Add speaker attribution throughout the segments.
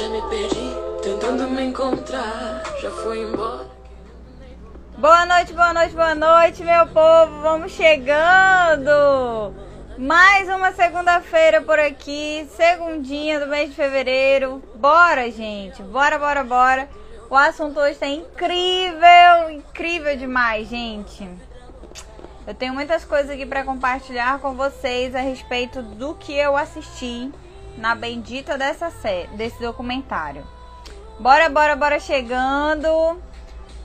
Speaker 1: Já me perdi, tentando me encontrar. Já foi embora.
Speaker 2: Boa noite, boa noite, boa noite, meu povo. Vamos chegando. Mais uma segunda-feira por aqui, segundinha do mês de fevereiro. Bora, gente. Bora, bora, bora. O assunto hoje tá incrível, incrível demais, gente. Eu tenho muitas coisas aqui para compartilhar com vocês a respeito do que eu assisti na bendita dessa série, desse documentário. Bora, bora, bora chegando.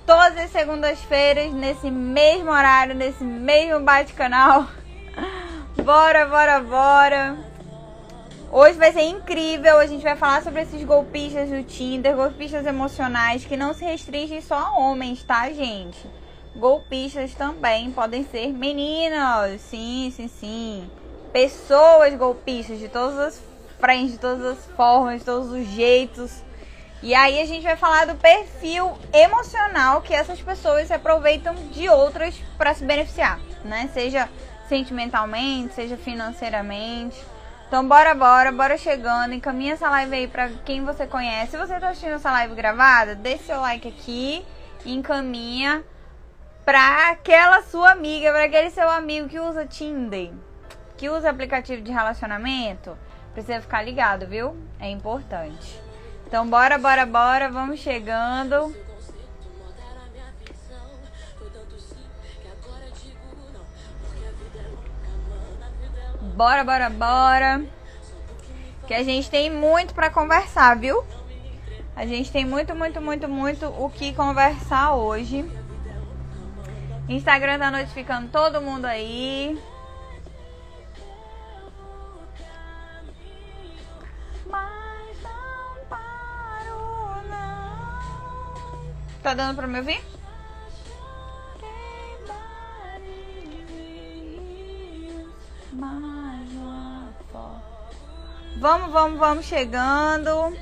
Speaker 2: Todas as segundas-feiras, nesse mesmo horário, nesse mesmo bate-canal. bora, bora, bora. Hoje vai ser incrível. A gente vai falar sobre esses golpistas do Tinder, golpistas emocionais que não se restringem só a homens, tá, gente? Golpistas também podem ser meninas. Sim, sim, sim. Pessoas golpistas de todas as frente, de todas as formas, de todos os jeitos. E aí a gente vai falar do perfil emocional que essas pessoas se aproveitam de outras para se beneficiar, né? Seja sentimentalmente, seja financeiramente. Então bora, bora, bora chegando, encaminha essa live aí para quem você conhece. Se você tá assistindo essa live gravada, deixe seu like aqui e encaminha para aquela sua amiga, para aquele seu amigo que usa Tinder, que usa aplicativo de relacionamento Precisa ficar ligado, viu? É importante. Então, bora, bora, bora. Vamos chegando. Bora, bora, bora. Que a gente tem muito para conversar, viu? A gente tem muito, muito, muito, muito o que conversar hoje. Instagram tá notificando todo mundo aí. Tá dando pra me ouvir? Vamos, vamos, vamos chegando.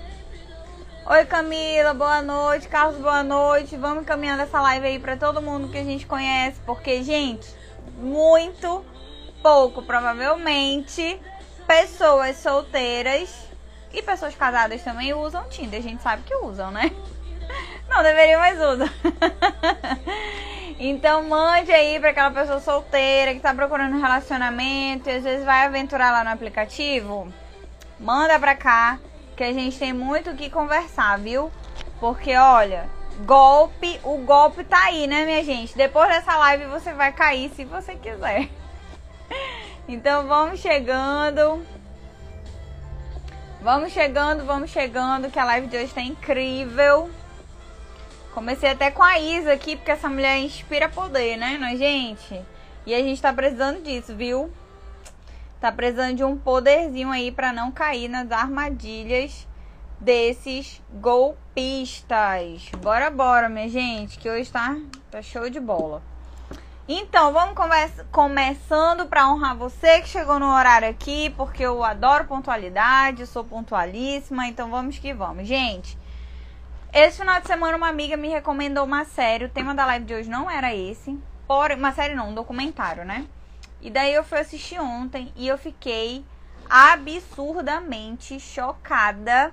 Speaker 2: Oi Camila, boa noite. Carlos, boa noite. Vamos caminhando essa live aí para todo mundo que a gente conhece, porque gente, muito pouco provavelmente pessoas solteiras e pessoas casadas também usam Tinder. A gente sabe que usam, né? Não deveria mais usar. então mande aí para aquela pessoa solteira que tá procurando relacionamento e às vezes vai aventurar lá no aplicativo. Manda pra cá que a gente tem muito o que conversar, viu? Porque olha, golpe, o golpe tá aí, né, minha gente? Depois dessa live você vai cair se você quiser. Então vamos chegando. Vamos chegando, vamos chegando, que a live de hoje tá incrível. Comecei até com a Isa aqui, porque essa mulher inspira poder, né, não é, gente? E a gente tá precisando disso, viu? Tá precisando de um poderzinho aí para não cair nas armadilhas desses golpistas. Bora, bora, minha gente, que hoje tá, tá show de bola. Então, vamos conversa, começando para honrar você que chegou no horário aqui, porque eu adoro pontualidade, sou pontualíssima, então vamos que vamos. Gente, esse final de semana uma amiga me recomendou uma série. O tema da live de hoje não era esse. Uma série não, um documentário, né? E daí eu fui assistir ontem e eu fiquei absurdamente chocada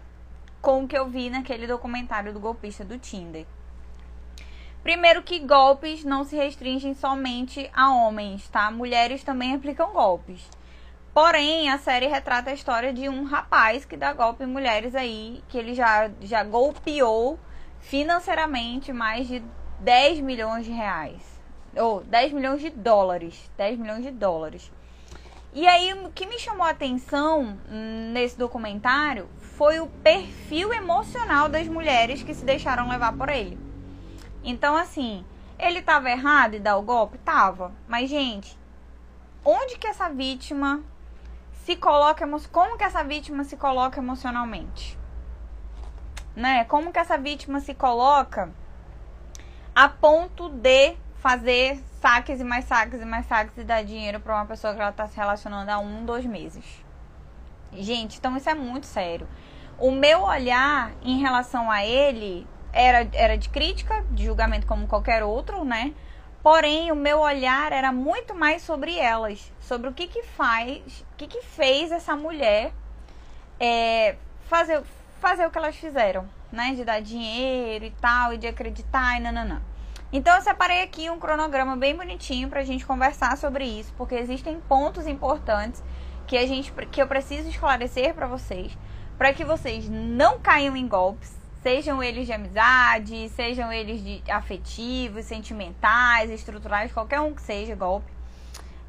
Speaker 2: com o que eu vi naquele documentário do golpista do Tinder. Primeiro que golpes não se restringem somente a homens, tá? Mulheres também aplicam golpes. Porém, a série retrata a história de um rapaz que dá golpe em mulheres aí, que ele já, já golpeou financeiramente mais de 10 milhões de reais. Ou 10 milhões de dólares. 10 milhões de dólares. E aí, o que me chamou a atenção nesse documentário foi o perfil emocional das mulheres que se deixaram levar por ele. Então, assim, ele tava errado em dar o golpe? Tava. Mas, gente, onde que essa vítima se coloca como que essa vítima se coloca emocionalmente? Né? Como que essa vítima se coloca a ponto de fazer saques e mais saques e mais saques e dar dinheiro para uma pessoa que ela está se relacionando há um, dois meses? Gente, então isso é muito sério. O meu olhar em relação a ele era, era de crítica, de julgamento como qualquer outro, né? Porém, o meu olhar era muito mais sobre elas, sobre o que que faz, o que que fez essa mulher é, fazer, fazer o que elas fizeram, né? De dar dinheiro e tal, e de acreditar e nananã. Então eu separei aqui um cronograma bem bonitinho pra gente conversar sobre isso, porque existem pontos importantes que a gente que eu preciso esclarecer para vocês, para que vocês não caiam em golpes, sejam eles de amizade, sejam eles de afetivos, sentimentais, estruturais, qualquer um que seja golpe.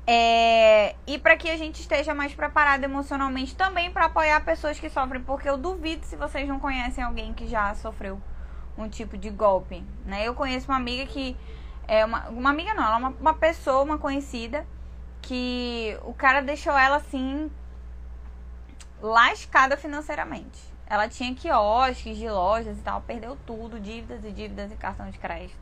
Speaker 2: É, e para que a gente esteja mais preparado emocionalmente também para apoiar pessoas que sofrem, porque eu duvido se vocês não conhecem alguém que já sofreu um tipo de golpe, né? Eu conheço uma amiga que é uma, uma amiga não, ela é uma, uma pessoa, uma conhecida que o cara deixou ela assim lascada financeiramente. Ela tinha quiosques de lojas e tal, perdeu tudo, dívidas e dívidas e cartão de crédito.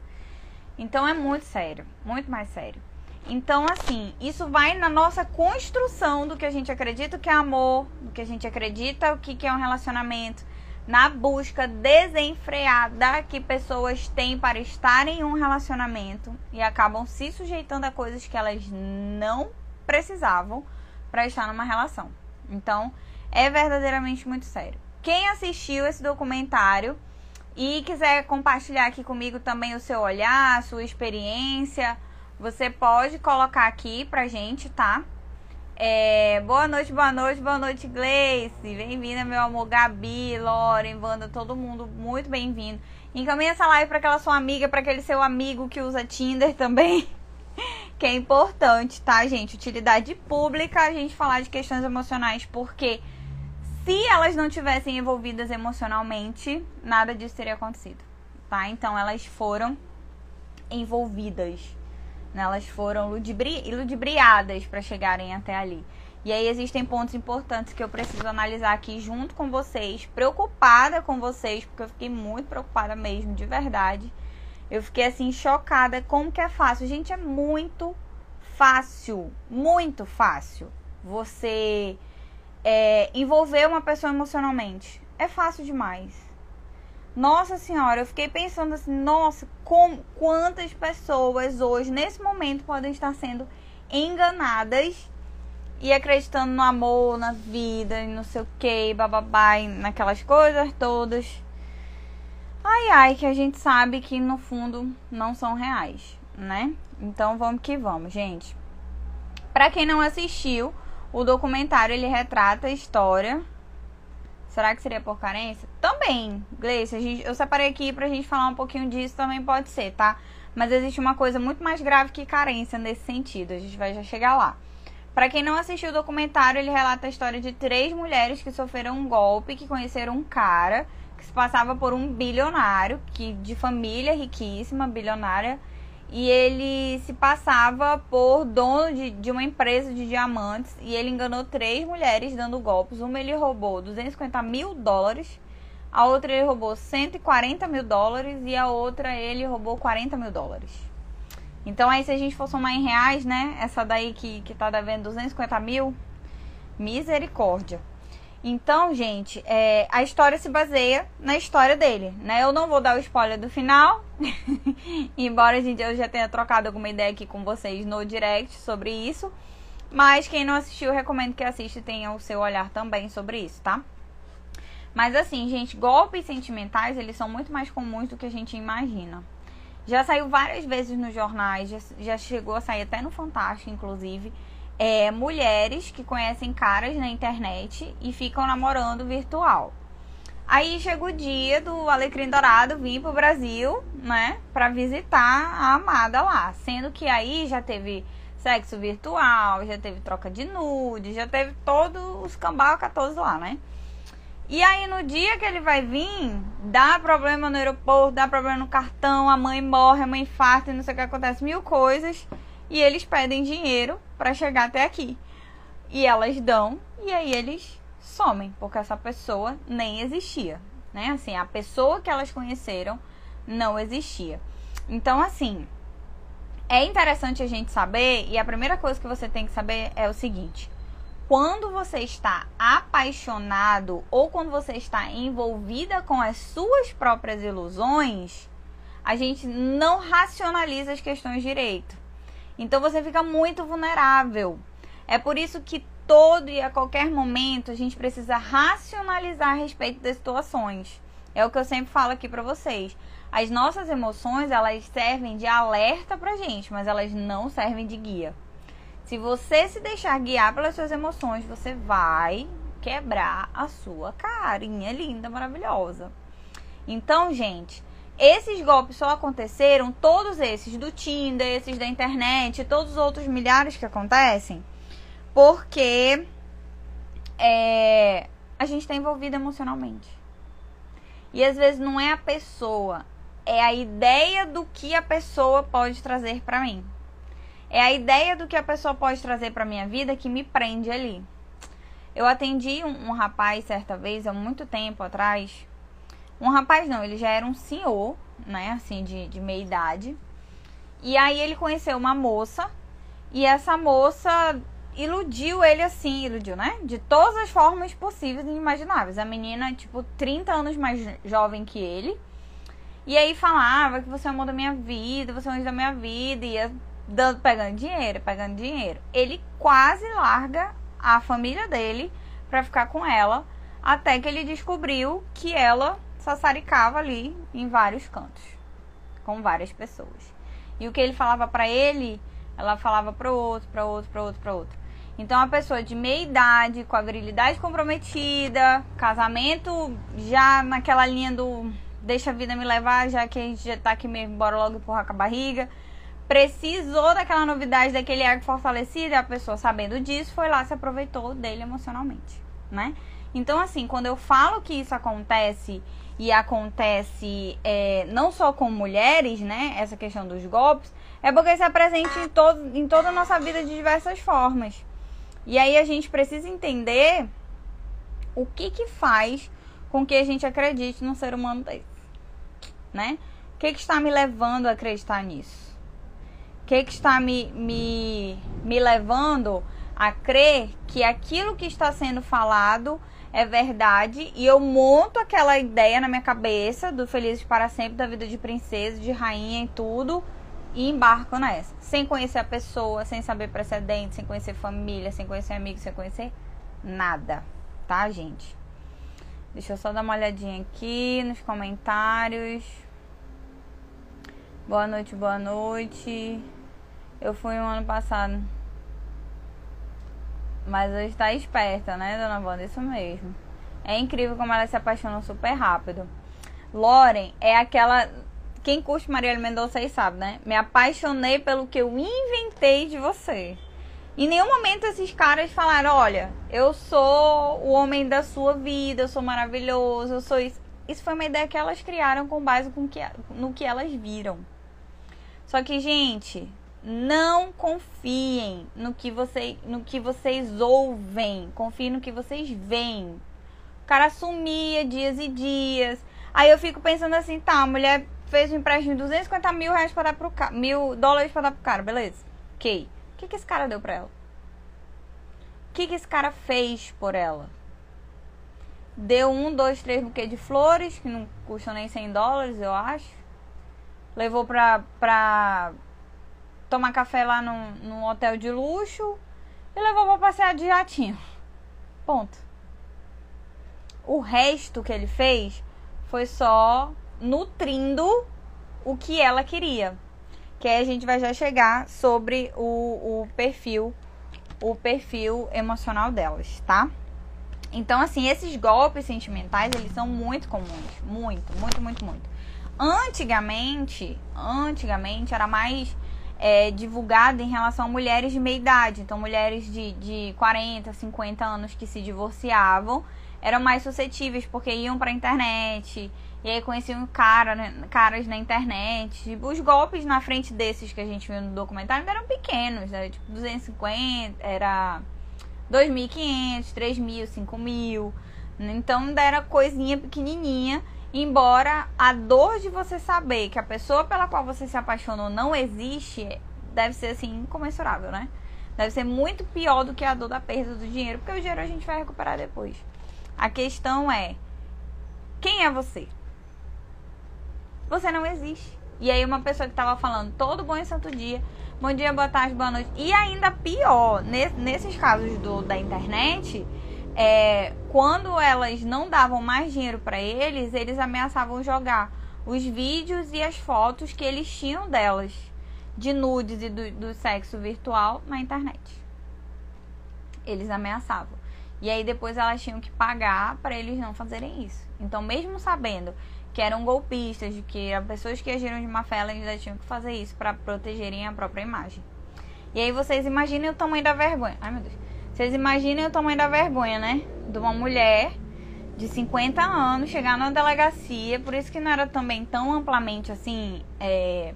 Speaker 2: Então é muito sério, muito mais sério. Então, assim, isso vai na nossa construção do que a gente acredita que é amor, do que a gente acredita o que, que é um relacionamento, na busca desenfreada que pessoas têm para estar em um relacionamento e acabam se sujeitando a coisas que elas não precisavam para estar numa relação. Então, é verdadeiramente muito sério. Quem assistiu esse documentário e quiser compartilhar aqui comigo também o seu olhar, a sua experiência, você pode colocar aqui pra gente, tá? É, boa noite, boa noite, boa noite, Gleice. Bem-vinda, meu amor, Gabi, Loren, Wanda, todo mundo, muito bem-vindo. Encaminha essa live para aquela sua amiga, para aquele seu amigo que usa Tinder também, que é importante, tá, gente? Utilidade pública a gente falar de questões emocionais, porque se elas não tivessem envolvidas emocionalmente, nada disso teria acontecido, tá? Então elas foram envolvidas né? Elas foram ludibri ludibriadas para chegarem até ali. E aí existem pontos importantes que eu preciso analisar aqui junto com vocês, preocupada com vocês, porque eu fiquei muito preocupada mesmo, de verdade. Eu fiquei assim chocada como que é fácil. Gente, é muito fácil, muito fácil você é, envolver uma pessoa emocionalmente. É fácil demais. Nossa senhora, eu fiquei pensando assim, nossa, com, quantas pessoas hoje, nesse momento, podem estar sendo enganadas e acreditando no amor, na vida, e não sei o que, bababá, naquelas coisas todas. Ai, ai, que a gente sabe que no fundo não são reais, né? Então vamos que vamos, gente. Para quem não assistiu, o documentário ele retrata a história Será que seria por carência? Também, Gleice, gente, eu separei aqui pra gente falar um pouquinho disso, também pode ser, tá? Mas existe uma coisa muito mais grave que carência nesse sentido, a gente vai já chegar lá. Para quem não assistiu o documentário, ele relata a história de três mulheres que sofreram um golpe, que conheceram um cara que se passava por um bilionário, que de família riquíssima, bilionária, e ele se passava por dono de, de uma empresa de diamantes e ele enganou três mulheres dando golpes. Uma ele roubou 250 mil dólares, a outra ele roubou 140 mil dólares e a outra ele roubou 40 mil dólares. Então aí se a gente for somar em reais, né? Essa daí que, que tá devendo 250 mil, misericórdia. Então, gente, é, a história se baseia na história dele, né? Eu não vou dar o spoiler do final, embora gente, eu já tenha trocado alguma ideia aqui com vocês no direct sobre isso. Mas quem não assistiu, recomendo que assista e tenha o seu olhar também sobre isso, tá? Mas assim, gente, golpes sentimentais, eles são muito mais comuns do que a gente imagina. Já saiu várias vezes nos jornais, já, já chegou a sair até no Fantástico, inclusive é, mulheres que conhecem caras na internet e ficam namorando virtual. Aí chega o dia do Alecrim Dourado vir pro Brasil, né, para visitar a amada lá, sendo que aí já teve sexo virtual, já teve troca de nude, já teve todos os cambaca todos lá, né? E aí no dia que ele vai vir, dá problema no aeroporto, dá problema no cartão, a mãe morre, a mãe infarta, não sei o que acontece, mil coisas e eles pedem dinheiro para chegar até aqui. E elas dão e aí eles somem, porque essa pessoa nem existia, né? Assim, a pessoa que elas conheceram não existia. Então, assim, é interessante a gente saber, e a primeira coisa que você tem que saber é o seguinte: quando você está apaixonado ou quando você está envolvida com as suas próprias ilusões, a gente não racionaliza as questões direito. Então você fica muito vulnerável. É por isso que todo e a qualquer momento a gente precisa racionalizar a respeito das situações. É o que eu sempre falo aqui para vocês. As nossas emoções, elas servem de alerta pra gente, mas elas não servem de guia. Se você se deixar guiar pelas suas emoções, você vai quebrar a sua carinha linda, maravilhosa. Então, gente, esses golpes só aconteceram, todos esses do Tinder, esses da internet, todos os outros milhares que acontecem, porque é, a gente está envolvido emocionalmente. E às vezes não é a pessoa, é a ideia do que a pessoa pode trazer para mim. É a ideia do que a pessoa pode trazer para minha vida que me prende ali. Eu atendi um, um rapaz certa vez, há muito tempo atrás. Um rapaz não, ele já era um senhor, né, assim, de, de meia idade. E aí ele conheceu uma moça, e essa moça iludiu ele assim, iludiu, né? De todas as formas possíveis e imagináveis. A menina, tipo, 30 anos mais jovem que ele. E aí falava que você é o amor da minha vida, você é o anjo da minha vida, e ia dando, pegando dinheiro, pegando dinheiro. Ele quase larga a família dele para ficar com ela, até que ele descobriu que ela sassaricava ali em vários cantos, com várias pessoas. E o que ele falava para ele, ela falava para outro, para outro, para outro, para outro. Então a pessoa de meia idade, com a virilidade comprometida, casamento já naquela linha do deixa a vida me levar, já que a gente já tá aqui mesmo, bora logo empurrar com a barriga precisou daquela novidade, daquele ego fortalecido, a pessoa sabendo disso, foi lá se aproveitou dele emocionalmente, né? Então, assim, quando eu falo que isso acontece e acontece é, não só com mulheres, né? Essa questão dos golpes, é porque isso é presente em, todo, em toda a nossa vida de diversas formas. E aí a gente precisa entender o que que faz com que a gente acredite num ser humano desse, né? O que que está me levando a acreditar nisso? que, que está me, me, me levando a crer que aquilo que está sendo falado é verdade e eu monto aquela ideia na minha cabeça do Felizes para Sempre, da vida de princesa, de rainha e tudo e embarco nessa. Sem conhecer a pessoa, sem saber precedentes, sem conhecer família, sem conhecer amigos, sem conhecer nada, tá, gente? Deixa eu só dar uma olhadinha aqui nos comentários. Boa noite, boa noite. Eu fui um ano passado. Mas hoje tá esperta, né, dona Wanda? Isso mesmo. É incrível como ela se apaixona super rápido. Loren é aquela. Quem curte Maria Mendonça aí sabe, né? Me apaixonei pelo que eu inventei de você. Em nenhum momento esses caras falaram: olha, eu sou o homem da sua vida, eu sou maravilhoso, eu sou isso. Isso foi uma ideia que elas criaram com base com que, no que elas viram. Só que, gente, não confiem no que, você, no que vocês ouvem. Confiem no que vocês veem. O cara sumia dias e dias. Aí eu fico pensando assim, tá, a mulher fez um empréstimo de 250 mil reais para dar pro cara. Mil dólares para dar pro cara, beleza? Ok. O que, que esse cara deu pra ela? O que, que esse cara fez por ela? Deu um, dois, três buquês de flores, que não custam nem 100 dólares, eu acho. Levou pra, pra tomar café lá num, num hotel de luxo e levou pra passear de jatinho. Ponto. O resto que ele fez foi só nutrindo o que ela queria. Que aí a gente vai já chegar sobre o, o perfil, o perfil emocional delas, tá? Então, assim, esses golpes sentimentais, eles são muito comuns. Muito, muito, muito, muito. Antigamente, antigamente era mais é, divulgada em relação a mulheres de meia idade. Então, mulheres de, de 40, 50 anos que se divorciavam eram mais suscetíveis porque iam pra internet e aí conheciam cara, né, caras na internet. Os golpes na frente desses que a gente viu no documentário eram pequenos, era tipo 250, era 2.500, 3.000, 5.000. Então, era coisinha pequenininha Embora a dor de você saber que a pessoa pela qual você se apaixonou não existe, deve ser assim incomensurável, né? Deve ser muito pior do que a dor da perda do dinheiro, porque o dinheiro a gente vai recuperar depois. A questão é: quem é você? Você não existe. E aí uma pessoa que tava falando todo bom e santo dia, bom dia, boa tarde, boa noite. E ainda pior, nesses casos do, da internet, é, quando elas não davam mais dinheiro para eles, eles ameaçavam jogar os vídeos e as fotos que eles tinham delas, de nudes e do, do sexo virtual, na internet. Eles ameaçavam. E aí depois elas tinham que pagar para eles não fazerem isso. Então, mesmo sabendo que eram golpistas, que eram pessoas que agiram de má fé, elas ainda tinham que fazer isso para protegerem a própria imagem. E aí vocês imaginem o tamanho da vergonha. Ai, meu Deus. Vocês imaginem o tamanho da vergonha, né? De uma mulher de 50 anos chegar na delegacia, por isso que não era também tão amplamente assim é,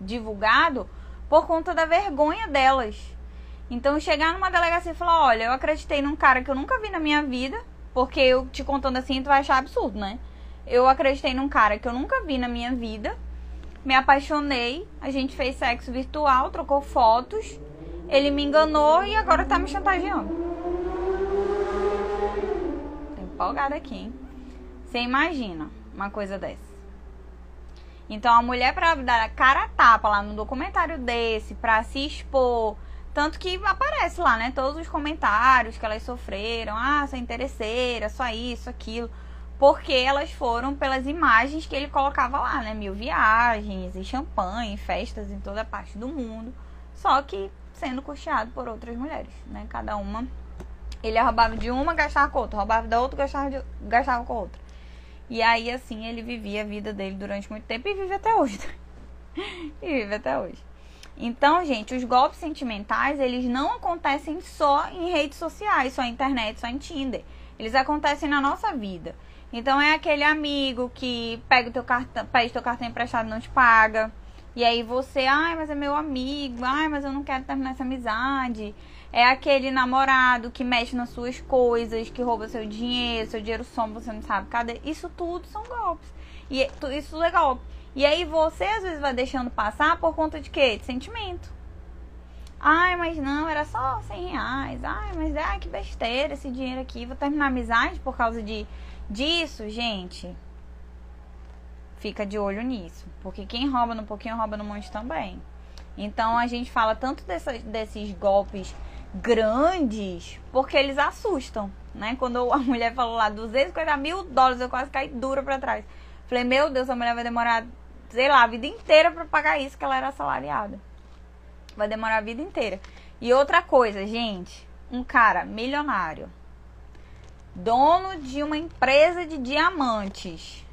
Speaker 2: divulgado, por conta da vergonha delas. Então chegar numa delegacia e falar, olha, eu acreditei num cara que eu nunca vi na minha vida, porque eu te contando assim, tu vai achar absurdo, né? Eu acreditei num cara que eu nunca vi na minha vida, me apaixonei, a gente fez sexo virtual, trocou fotos, ele me enganou e agora tá me chantageando. Tô empolgada aqui, hein? Você imagina uma coisa dessa. Então a mulher para dar a cara a tapa lá no documentário desse, para se expor, tanto que aparece lá, né, todos os comentários que elas sofreram, ah, sou interesseira, só isso, aquilo, porque elas foram pelas imagens que ele colocava lá, né, mil viagens e champanhe, festas em toda parte do mundo. Só que sendo custeado por outras mulheres, né? Cada uma. Ele roubava de uma, gastava com outra, roubava da outra, gastava, de, gastava com outra. E aí, assim, ele vivia a vida dele durante muito tempo e vive até hoje. e vive até hoje. Então, gente, os golpes sentimentais, eles não acontecem só em redes sociais, só na internet, só em Tinder. Eles acontecem na nossa vida. Então, é aquele amigo que pega o teu cartão, pede teu cartão emprestado e não te paga e aí você, ai, mas é meu amigo, ai, mas eu não quero terminar essa amizade. É aquele namorado que mexe nas suas coisas, que rouba seu dinheiro, seu dinheiro some, você não sabe cadê. Isso tudo são golpes. E é, isso é golpe. E aí você às vezes vai deixando passar por conta de quê? De sentimento. Ai, mas não, era só 100 reais. Ai, mas ai, que besteira esse dinheiro aqui. Vou terminar a amizade por causa de disso, gente fica de olho nisso. Porque quem rouba no pouquinho, rouba no monte também. Então a gente fala tanto desses golpes grandes porque eles assustam, né? Quando a mulher falou lá 250 mil dólares, eu quase caí dura para trás. Falei, meu Deus, a mulher vai demorar, sei lá, a vida inteira para pagar isso que ela era assalariada. Vai demorar a vida inteira. E outra coisa, gente, um cara milionário, dono de uma empresa de diamantes,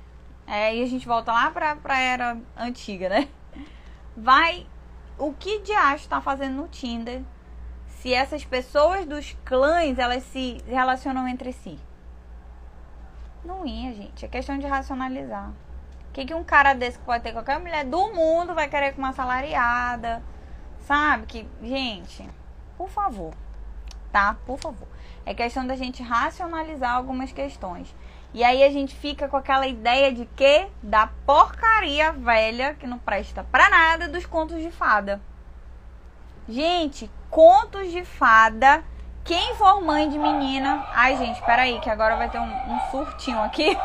Speaker 2: é, e a gente volta lá pra, pra era antiga, né? Vai. O que de acho tá fazendo no Tinder se essas pessoas dos clãs elas se relacionam entre si? Não ia, gente. É questão de racionalizar. O que, que um cara desse que pode ter qualquer mulher do mundo vai querer com uma salariada? Sabe? Que, gente, por favor, tá? Por favor. É questão da gente racionalizar algumas questões. E aí a gente fica com aquela ideia de que da porcaria velha que não presta pra nada dos contos de fada. Gente, contos de fada. Quem for mãe de menina. Ai, gente, peraí, que agora vai ter um, um surtinho aqui.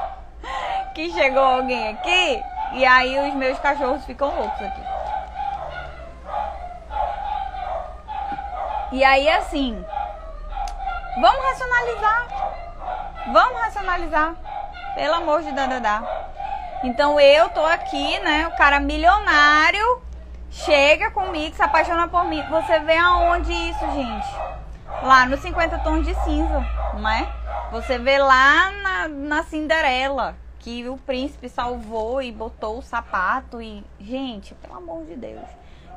Speaker 2: que chegou alguém aqui. E aí os meus cachorros ficam loucos aqui. E aí, assim. Vamos racionalizar. Vamos racionalizar. Pelo amor de dadadá. Então eu tô aqui, né? O cara milionário chega comigo, se apaixona por mim. Você vê aonde isso, gente? Lá no 50 tons de cinza, não é? Você vê lá na, na Cinderela que o príncipe salvou e botou o sapato e gente, pelo amor de Deus.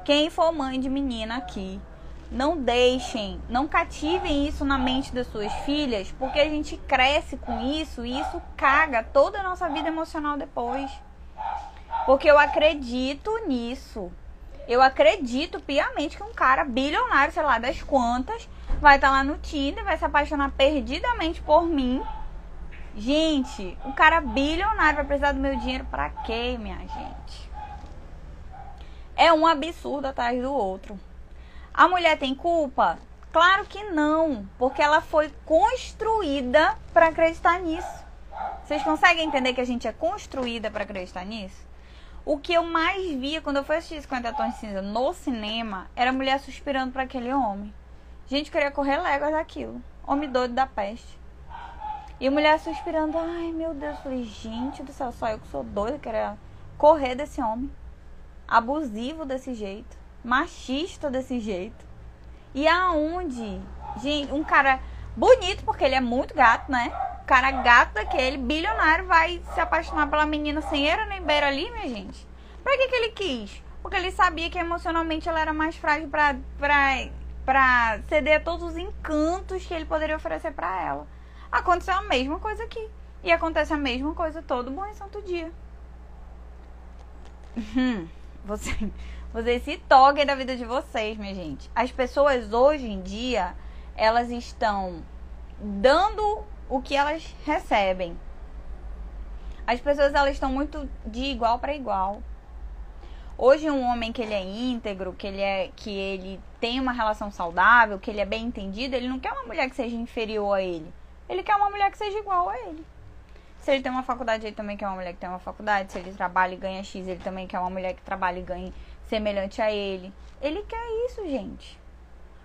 Speaker 2: Quem for mãe de menina aqui, não deixem, não cativem isso na mente das suas filhas, porque a gente cresce com isso e isso caga toda a nossa vida emocional depois. Porque eu acredito nisso. Eu acredito piamente que um cara bilionário, sei lá, das quantas, vai estar tá lá no Tinder, vai se apaixonar perdidamente por mim. Gente, um cara bilionário vai precisar do meu dinheiro para quê, minha gente? É um absurdo atrás do outro. A mulher tem culpa? Claro que não, porque ela foi construída para acreditar nisso. Vocês conseguem entender que a gente é construída para acreditar nisso? O que eu mais via quando eu fui assistir 50 Tons de Cinza no cinema era mulher suspirando para aquele homem. Gente, queria correr léguas daquilo. Homem doido da peste. E mulher suspirando, ai meu Deus, eu falei, gente do céu, só eu que sou doida, queria correr desse homem. Abusivo desse jeito, machista desse jeito. E aonde? Gente, um cara bonito, porque ele é muito gato, né? O cara gato daquele, bilionário, vai se apaixonar pela menina sem era nem beira ali, minha gente. Pra que, que ele quis? Porque ele sabia que emocionalmente ela era mais frágil pra, pra, pra ceder a todos os encantos que ele poderia oferecer para ela. Aconteceu a mesma coisa aqui. E acontece a mesma coisa todo bom e santo dia. Hum, você, vocês se toquem da vida de vocês, minha gente. As pessoas hoje em dia, elas estão dando o que elas recebem. As pessoas elas estão muito de igual para igual. Hoje um homem que ele é íntegro, que ele é que ele tem uma relação saudável, que ele é bem entendido, ele não quer uma mulher que seja inferior a ele. Ele quer uma mulher que seja igual a ele. Se ele tem uma faculdade, ele também quer uma mulher que tem uma faculdade. Se ele trabalha e ganha X, ele também quer uma mulher que trabalha e ganhe semelhante a ele. Ele quer isso, gente.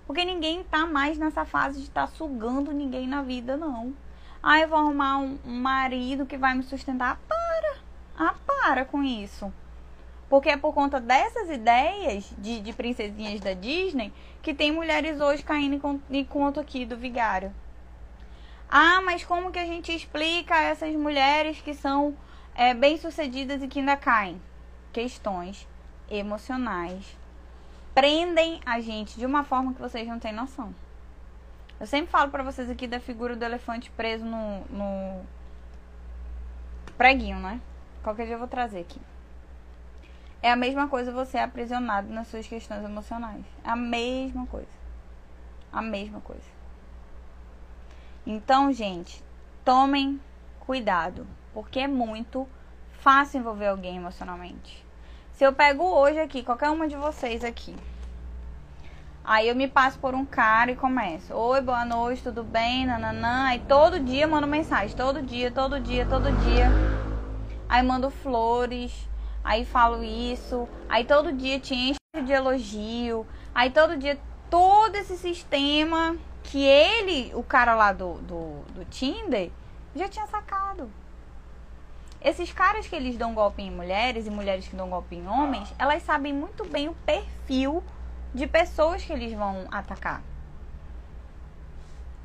Speaker 2: Porque ninguém tá mais nessa fase de estar tá sugando ninguém na vida, não. Ah, eu vou arrumar um, marido que vai me sustentar. Para! Ah, para com isso. Porque é por conta dessas ideias de, de princesinhas da Disney que tem mulheres hoje caindo em conto aqui do vigário. Ah, mas como que a gente explica essas mulheres que são é, bem-sucedidas e que ainda caem? Questões emocionais prendem a gente de uma forma que vocês não têm noção. Eu sempre falo para vocês aqui da figura do elefante preso no, no preguinho, né? Qualquer dia eu vou trazer aqui. É a mesma coisa você é aprisionado nas suas questões emocionais. É a mesma coisa. A mesma coisa. Então, gente, tomem cuidado, porque é muito fácil envolver alguém emocionalmente. Se eu pego hoje aqui, qualquer uma de vocês aqui, aí eu me passo por um cara e começo: Oi, boa noite, tudo bem? Nananã. Aí todo dia mando mensagem, todo dia, todo dia, todo dia. Aí mando flores, aí falo isso, aí todo dia te encho de elogio, aí todo dia todo esse sistema que ele, o cara lá do, do, do Tinder, já tinha sacado. Esses caras que eles dão golpe em mulheres e mulheres que dão golpe em homens, elas sabem muito bem o perfil de pessoas que eles vão atacar.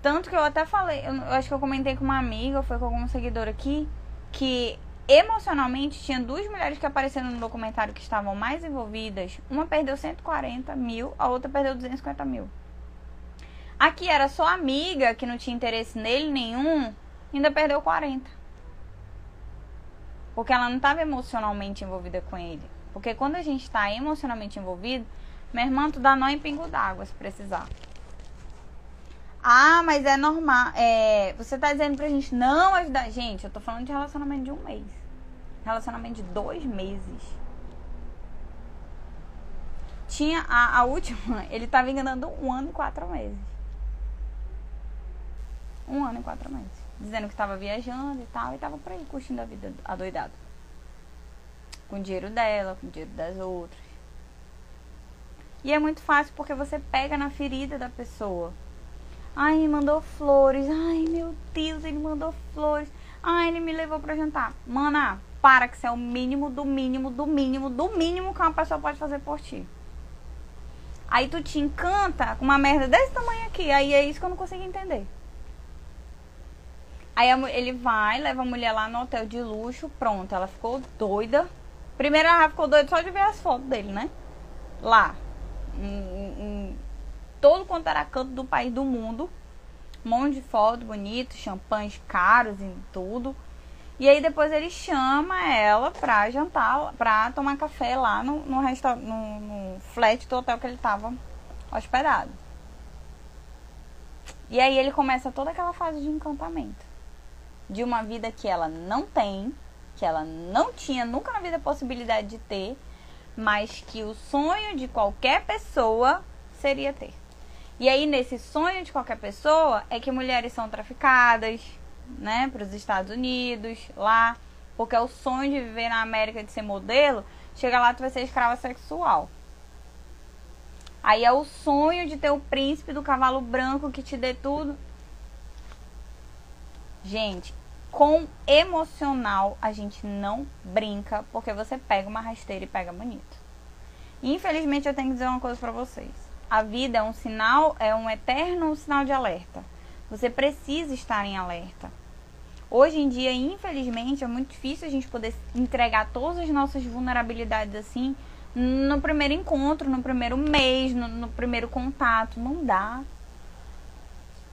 Speaker 2: Tanto que eu até falei, eu, eu acho que eu comentei com uma amiga, foi com algum seguidor aqui, que emocionalmente tinha duas mulheres que apareceram no documentário que estavam mais envolvidas. Uma perdeu 140 mil, a outra perdeu 250 mil. Aqui era só amiga, que não tinha interesse nele nenhum, ainda perdeu 40. Porque ela não estava emocionalmente envolvida com ele. Porque quando a gente está emocionalmente envolvido, meu irmão, tu dá nó em pingo d'água se precisar. Ah, mas é normal. É, você tá dizendo pra gente não ajudar. Gente, eu tô falando de relacionamento de um mês. Relacionamento de dois meses. Tinha a, a última, ele tava enganando um ano e quatro meses. Um ano e quatro meses. Dizendo que estava viajando e tal, e estava por aí curtindo a vida adoidado. Com o dinheiro dela, com o dinheiro das outras. E é muito fácil porque você pega na ferida da pessoa. Ai, mandou flores. Ai, meu Deus, ele mandou flores. Ai, ele me levou para jantar. Mana, para que isso é o mínimo do mínimo do mínimo do mínimo que uma pessoa pode fazer por ti. Aí tu te encanta com uma merda desse tamanho aqui. Aí é isso que eu não consigo entender. Aí ele vai, leva a mulher lá no hotel de luxo, pronto, ela ficou doida. Primeiro ela ficou doida só de ver as fotos dele, né? Lá. Em, em todo quanto era canto do país do mundo. Um monte de fotos bonitas, champanhes caros e tudo. E aí depois ele chama ela pra jantar, pra tomar café lá no, no, no, no flat do hotel que ele tava hospedado. E aí ele começa toda aquela fase de encantamento de uma vida que ela não tem, que ela não tinha nunca na vida a possibilidade de ter, mas que o sonho de qualquer pessoa seria ter. E aí, nesse sonho de qualquer pessoa, é que mulheres são traficadas, né, para os Estados Unidos, lá, porque é o sonho de viver na América, de ser modelo, chega lá tu vai ser escrava sexual. Aí é o sonho de ter o príncipe do cavalo branco que te dê tudo. Gente, com emocional a gente não brinca, porque você pega uma rasteira e pega bonito. Infelizmente eu tenho que dizer uma coisa para vocês. A vida é um sinal, é um eterno sinal de alerta. Você precisa estar em alerta. Hoje em dia, infelizmente, é muito difícil a gente poder entregar todas as nossas vulnerabilidades assim no primeiro encontro, no primeiro mês, no, no primeiro contato. Não dá.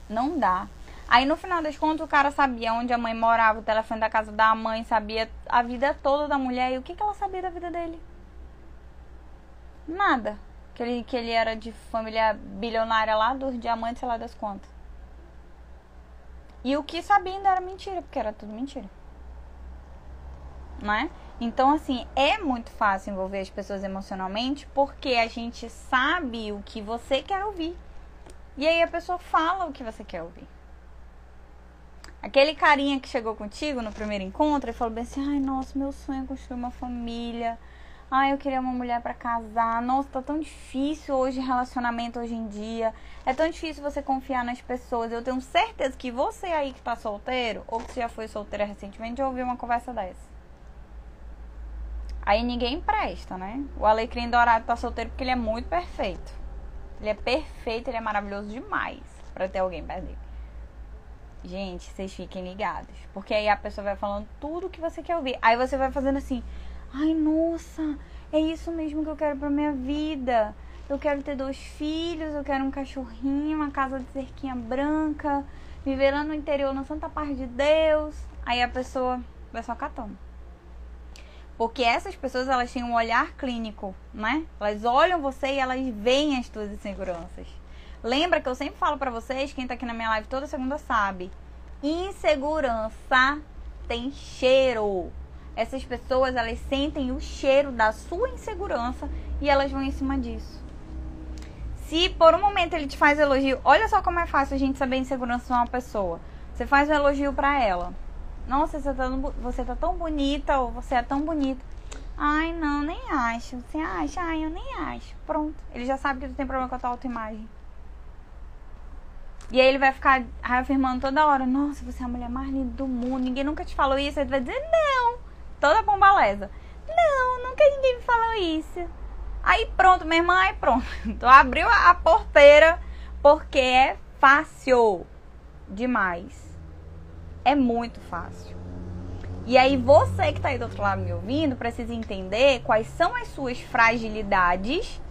Speaker 2: Não dá. Aí no final das contas o cara sabia onde a mãe morava, o telefone da casa da mãe, sabia a vida toda da mulher. E o que, que ela sabia da vida dele? Nada. Que ele, que ele era de família bilionária lá, dos diamantes, sei lá das contas. E o que sabia ainda era mentira, porque era tudo mentira. Não é? Então, assim, é muito fácil envolver as pessoas emocionalmente porque a gente sabe o que você quer ouvir. E aí a pessoa fala o que você quer ouvir. Aquele carinha que chegou contigo no primeiro encontro e falou bem assim: ai, nossa, meu sonho é construir uma família. Ai, eu queria uma mulher para casar. Nossa, tá tão difícil hoje relacionamento hoje em dia. É tão difícil você confiar nas pessoas. Eu tenho certeza que você aí que tá solteiro, ou que já foi solteira recentemente, já ouviu uma conversa dessa. Aí ninguém presta, né? O Alecrim Dourado tá solteiro porque ele é muito perfeito. Ele é perfeito, ele é maravilhoso demais para ter alguém perto dele. Gente, vocês fiquem ligados. Porque aí a pessoa vai falando tudo que você quer ouvir. Aí você vai fazendo assim: ai, nossa, é isso mesmo que eu quero pra minha vida. Eu quero ter dois filhos, eu quero um cachorrinho, uma casa de cerquinha branca, viver lá no interior, na Santa Paz de Deus. Aí a pessoa vai só catando. Porque essas pessoas, elas têm um olhar clínico, né? Elas olham você e elas veem as tuas inseguranças. Lembra que eu sempre falo para vocês, quem tá aqui na minha live toda segunda sabe. Insegurança tem cheiro. Essas pessoas, elas sentem o cheiro da sua insegurança e elas vão em cima disso. Se por um momento ele te faz elogio, olha só como é fácil a gente saber a insegurança de uma pessoa. Você faz um elogio para ela. Nossa, você tá, você tá tão bonita ou você é tão bonita. Ai, não, nem acho. Você acha? Ai, eu nem acho. Pronto. Ele já sabe que tu tem problema com a tua autoimagem. E aí ele vai ficar reafirmando toda hora: Nossa, você é a mulher mais linda do mundo. Ninguém nunca te falou isso. Aí tu vai dizer: Não. Toda bombaleza. Não, nunca ninguém me falou isso. Aí pronto, minha irmã, aí pronto. Tu abriu a porteira porque é fácil demais. É muito fácil. E aí você que tá aí do outro lado me ouvindo precisa entender quais são as suas fragilidades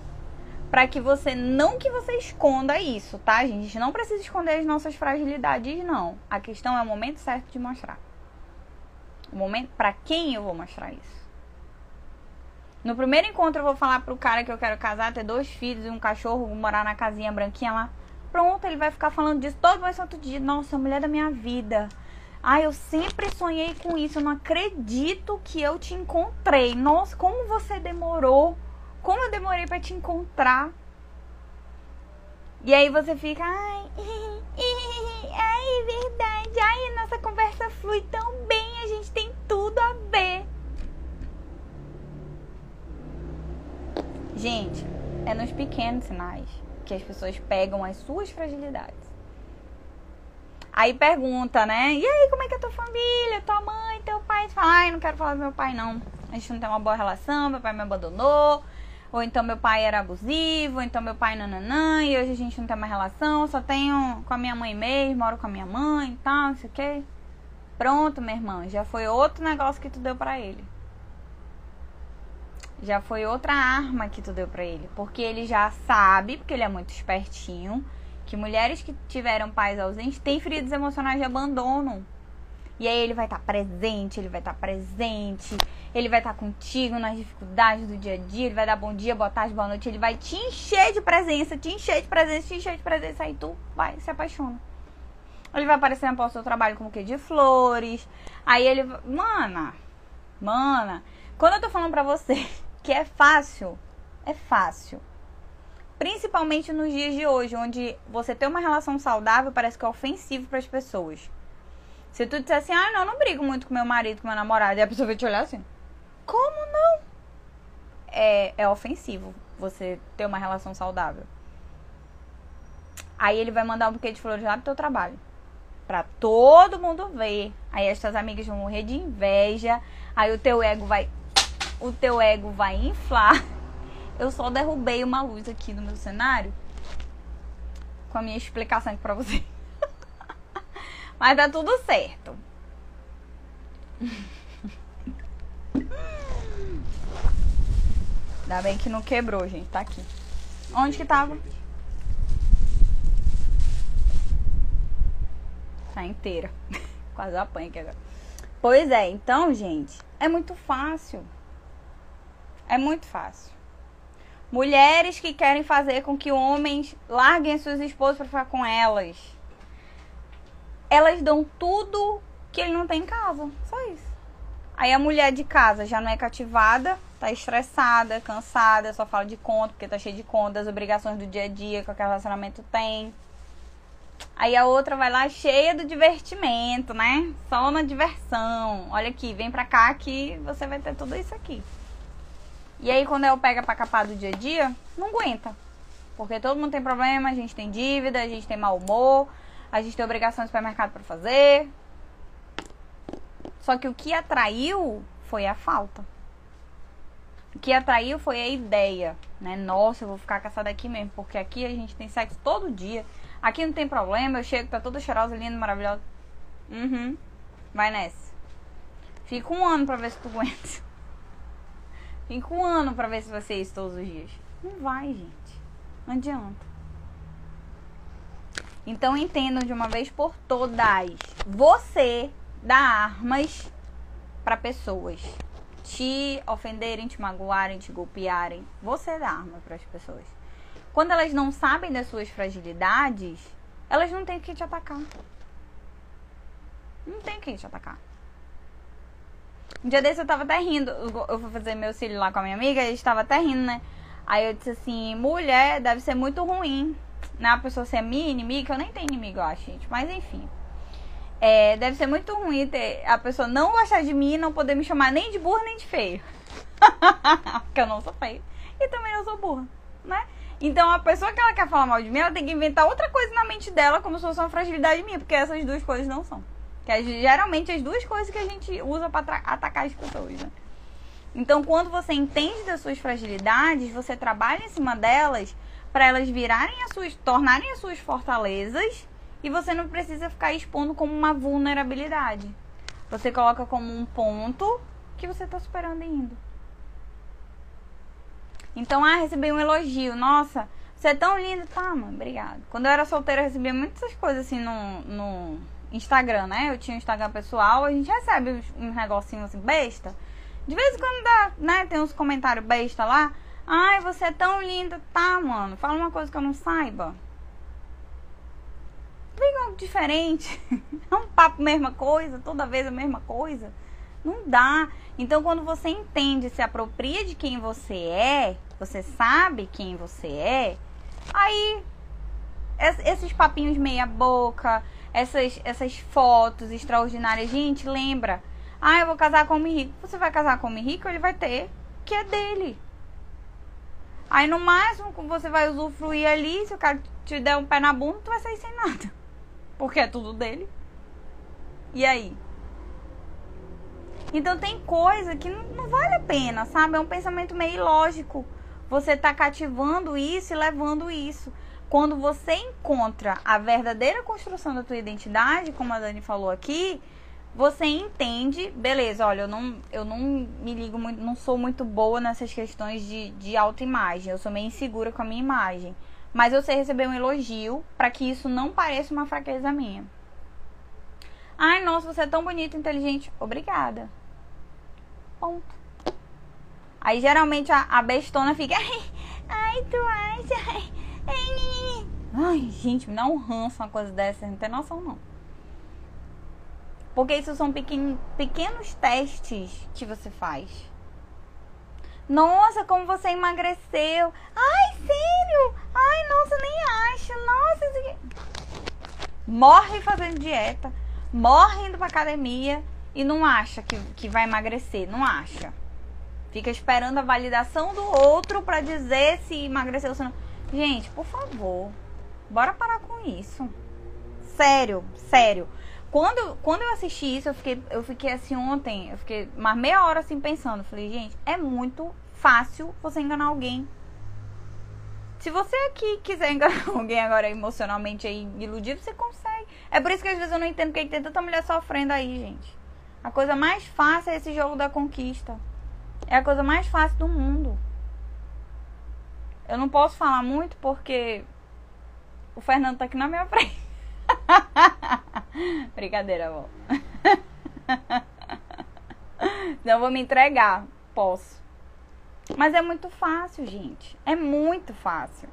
Speaker 2: para que você não que você esconda isso, tá, gente? A gente não precisa esconder as nossas fragilidades, não. A questão é o momento certo de mostrar. O momento para quem eu vou mostrar isso. No primeiro encontro eu vou falar pro cara que eu quero casar, ter dois filhos e um cachorro, morar na casinha branquinha lá. Pronto, ele vai ficar falando disso todo o santo dia. Nossa, mulher da minha vida. Ai, eu sempre sonhei com isso. Eu não acredito que eu te encontrei. Nossa, como você demorou. Como eu demorei para te encontrar. E aí você fica, ai, ai, é verdade. Ai, nossa conversa flui tão bem, a gente tem tudo a ver. Gente, é nos pequenos sinais que as pessoas pegam as suas fragilidades. Aí pergunta, né? E aí, como é que é tua família, tua mãe, teu pai? Fala, ai, não quero falar do meu pai, não. A gente não tem uma boa relação, meu pai me abandonou ou então meu pai era abusivo, ou então meu pai nananã, e hoje a gente não tem mais relação, só tenho com a minha mãe mesmo, moro com a minha mãe e tal, não sei o quê. Pronto, minha irmã, já foi outro negócio que tu deu para ele. Já foi outra arma que tu deu para ele, porque ele já sabe, porque ele é muito espertinho, que mulheres que tiveram pais ausentes têm feridas emocionais de abandono. E aí ele vai estar tá presente, ele vai estar tá presente, ele vai estar tá contigo nas dificuldades do dia a dia, ele vai dar bom dia, boa tarde, boa noite, ele vai te encher de presença, te encher de presença, te encher de presença, aí tu vai se apaixona. Ele vai aparecer o seu trabalho com o que? De flores. Aí ele. Mana, mana, quando eu tô falando pra você que é fácil, é fácil. Principalmente nos dias de hoje, onde você ter uma relação saudável parece que é ofensivo para as pessoas. Se tu disser assim, ah, não, não brigo muito com meu marido, com meu namorado, e a pessoa vai te olhar assim, como não? é, é ofensivo você ter uma relação saudável. Aí ele vai mandar um buquê de flores lá pro teu trabalho. Pra todo mundo ver. Aí as tuas amigas vão morrer de inveja. Aí o teu ego vai. O teu ego vai inflar. Eu só derrubei uma luz aqui no meu cenário. Com a minha explicação aqui pra você. Mas tá tudo certo. Ainda bem que não quebrou, gente. Tá aqui. Onde que tava? Tá inteira. Quase apanha aqui agora. Pois é, então, gente, é muito fácil. É muito fácil. Mulheres que querem fazer com que homens larguem suas esposas para ficar com elas. Elas dão tudo que ele não tem em casa. Só isso. Aí a mulher de casa já não é cativada, tá estressada, cansada, só fala de conta, porque tá cheia de contas, das obrigações do dia a dia que aquele relacionamento tem. Aí a outra vai lá cheia do divertimento, né? Só na diversão. Olha aqui, vem pra cá que você vai ter tudo isso aqui. E aí quando eu pega pra capar do dia a dia, não aguenta. Porque todo mundo tem problema, a gente tem dívida, a gente tem mau humor, a gente tem obrigação de supermercado para fazer, só que o que atraiu foi a falta. O que atraiu foi a ideia, né? Nossa, eu vou ficar com essa daqui mesmo, porque aqui a gente tem sexo todo dia. Aqui não tem problema, eu chego, tá toda cheirosa, linda, maravilhosa. Uhum. Vai nessa. Fica um ano pra ver se tu aguenta. Fica um ano pra ver se você é isso todos os dias. Não vai, gente. Não adianta. Então entendam de uma vez por todas. Você dar armas para pessoas te ofenderem, te magoarem, te golpearem. Você dá arma para as pessoas. Quando elas não sabem das suas fragilidades, elas não têm que te atacar. Não tem que te atacar. Um dia desse eu tava até rindo. Eu fui fazer meu cílio lá com a minha amiga e estava até rindo, né? Aí eu disse assim: mulher deve ser muito ruim. Né? A pessoa ser minha inimiga, eu nem tenho inimigo, eu acho, gente. Mas enfim. É, deve ser muito ruim ter a pessoa não gostar de mim e não poder me chamar nem de burra nem de feio. Porque eu não sou feio. E também não sou burra, né? Então a pessoa que ela quer falar mal de mim, ela tem que inventar outra coisa na mente dela como se fosse uma fragilidade minha, porque essas duas coisas não são. Que é geralmente as duas coisas que a gente usa para atacar as pessoas, né? Então, quando você entende das suas fragilidades, você trabalha em cima delas para elas virarem as suas, tornarem as suas fortalezas e você não precisa ficar expondo como uma vulnerabilidade. Você coloca como um ponto que você está superando e indo. Então, ah, recebi um elogio. Nossa, você é tão linda. Tá, mano, obrigada. Quando eu era solteira, eu recebia muitas coisas assim no, no Instagram, né? Eu tinha um Instagram pessoal, a gente recebe uns, uns negocinhos assim, besta. De vez em quando dá, né? Tem uns comentários besta lá. Ai, você é tão linda. Tá, mano, fala uma coisa que eu não saiba. Vem algo diferente. É um papo mesma coisa, toda vez a mesma coisa. Não dá. Então, quando você entende, se apropria de quem você é, você sabe quem você é, aí esses papinhos meia boca, essas, essas fotos extraordinárias, gente, lembra? Ah, eu vou casar com o homem rico. Você vai casar com o homem rico, ele vai ter que é dele. Aí no máximo você vai usufruir ali, se o cara te der um pé na bunda, tu vai sair sem nada. Porque é tudo dele. E aí? Então tem coisa que não, não vale a pena, sabe? É um pensamento meio ilógico. Você tá cativando isso e levando isso. Quando você encontra a verdadeira construção da tua identidade, como a Dani falou aqui, você entende, beleza, olha, eu não, eu não me ligo muito, não sou muito boa nessas questões de, de autoimagem, eu sou meio insegura com a minha imagem. Mas eu sei receber um elogio para que isso não pareça uma fraqueza minha. Ai, nossa, você é tão bonita, inteligente. Obrigada. Ponto. Aí geralmente a, a bestona fica. Ai, tu acha? Ai, ai, gente, me dá um ranço uma coisa dessa. Não tem noção, não. Porque isso são pequenos, pequenos testes que você faz. Nossa, como você emagreceu. Ai, sério? Ai, nossa, nem acho. Nossa, isso aqui... Morre fazendo dieta, morre indo pra academia e não acha que, que vai emagrecer. Não acha. Fica esperando a validação do outro para dizer se emagreceu ou se não. Gente, por favor, bora parar com isso. Sério, sério. Quando, quando eu assisti isso, eu fiquei, eu fiquei assim ontem, eu fiquei mais meia hora assim pensando. Falei, gente, é muito fácil você enganar alguém. Se você aqui quiser enganar alguém agora emocionalmente aí, iludido, você consegue. É por isso que às vezes eu não entendo porque tem tanta mulher sofrendo aí, gente. A coisa mais fácil é esse jogo da conquista. É a coisa mais fácil do mundo. Eu não posso falar muito porque o Fernando tá aqui na minha frente. Brincadeira, amor. Não vou me entregar. Posso. Mas é muito fácil, gente. É muito fácil.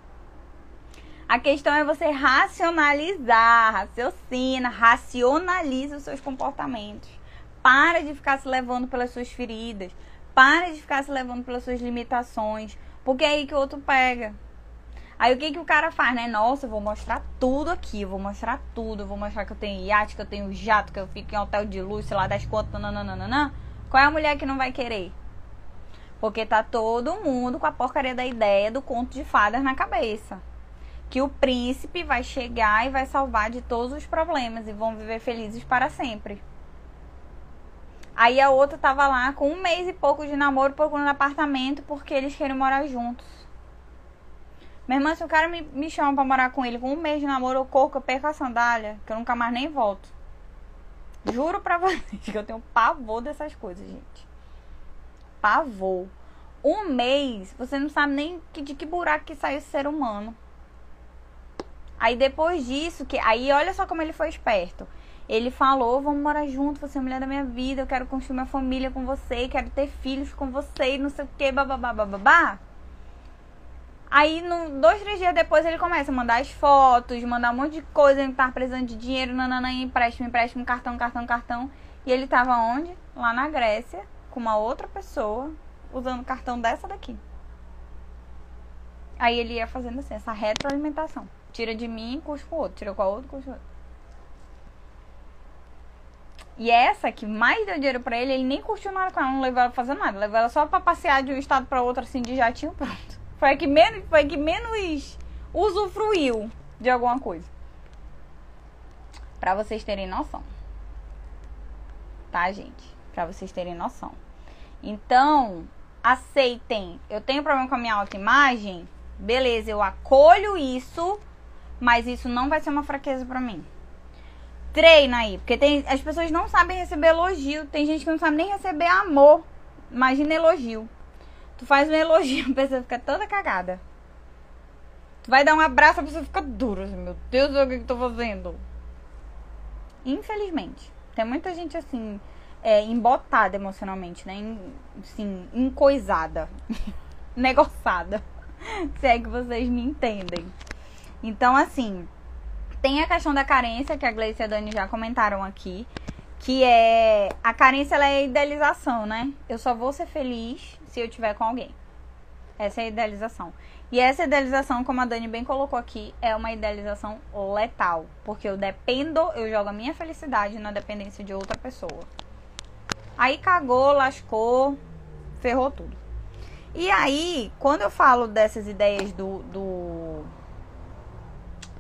Speaker 2: A questão é você racionalizar, raciocina, racionaliza os seus comportamentos. Para de ficar se levando pelas suas feridas. Para de ficar se levando pelas suas limitações. Porque é aí que o outro pega. Aí o que, que o cara faz, né? Nossa, eu vou mostrar tudo aqui, vou mostrar tudo, vou mostrar que eu tenho iate, que eu tenho jato, que eu fico em hotel de luxo, sei lá, das contas, nananana. Qual é a mulher que não vai querer? Porque tá todo mundo com a porcaria da ideia do conto de fadas na cabeça. Que o príncipe vai chegar e vai salvar de todos os problemas e vão viver felizes para sempre. Aí a outra tava lá com um mês e pouco de namoro procurando apartamento porque eles querem morar juntos. Minha irmã, se o cara me, me chama pra morar com ele com um mês de namoro, eu corro, eu perco a sandália, que eu nunca mais nem volto. Juro pra vocês que eu tenho pavor dessas coisas, gente. Pavor. Um mês, você não sabe nem de que buraco que saiu esse ser humano. Aí depois disso, que aí olha só como ele foi esperto. Ele falou: Vamos morar junto, você é a mulher da minha vida, eu quero construir uma família com você, quero ter filhos com você, não sei o que, bababá. Aí, dois, três dias depois, ele começa a mandar as fotos, mandar um monte de coisa, ele tá precisando de dinheiro, nananã, empréstimo, empréstimo, cartão, cartão, cartão. E ele tava onde? Lá na Grécia, com uma outra pessoa, usando cartão dessa daqui. Aí ele ia fazendo assim, essa retroalimentação. Tira de mim, custa com o outro. Tira com a custa com o outro. E essa que mais deu dinheiro pra ele, ele nem curtiu nada com ela, não levou ela pra fazer nada. Levou ela só pra passear de um estado pra outro, assim, de jatinho, pronto. Foi a que menos, foi a que menos usufruiu de alguma coisa. Pra vocês terem noção. Tá, gente? Pra vocês terem noção. Então, aceitem. Eu tenho problema com a minha autoimagem. Beleza, eu acolho isso, mas isso não vai ser uma fraqueza para mim. Treina aí, porque tem, as pessoas não sabem receber elogio. Tem gente que não sabe nem receber amor. Imagina elogio. Tu faz um elogio, a pessoa fica toda cagada. Tu vai dar um abraço, a pessoa fica dura. Meu Deus, o que eu tô fazendo? Infelizmente. Tem muita gente assim, é, embotada emocionalmente, né? Assim, encoisada. Negociada. Se é que vocês me entendem. Então, assim, tem a questão da carência, que a Gleice e a Dani já comentaram aqui. Que é. A carência ela é idealização, né? Eu só vou ser feliz se eu tiver com alguém. Essa é a idealização. E essa idealização, como a Dani bem colocou aqui, é uma idealização letal. Porque eu dependo, eu jogo a minha felicidade na dependência de outra pessoa. Aí cagou, lascou, ferrou tudo. E aí, quando eu falo dessas ideias do, do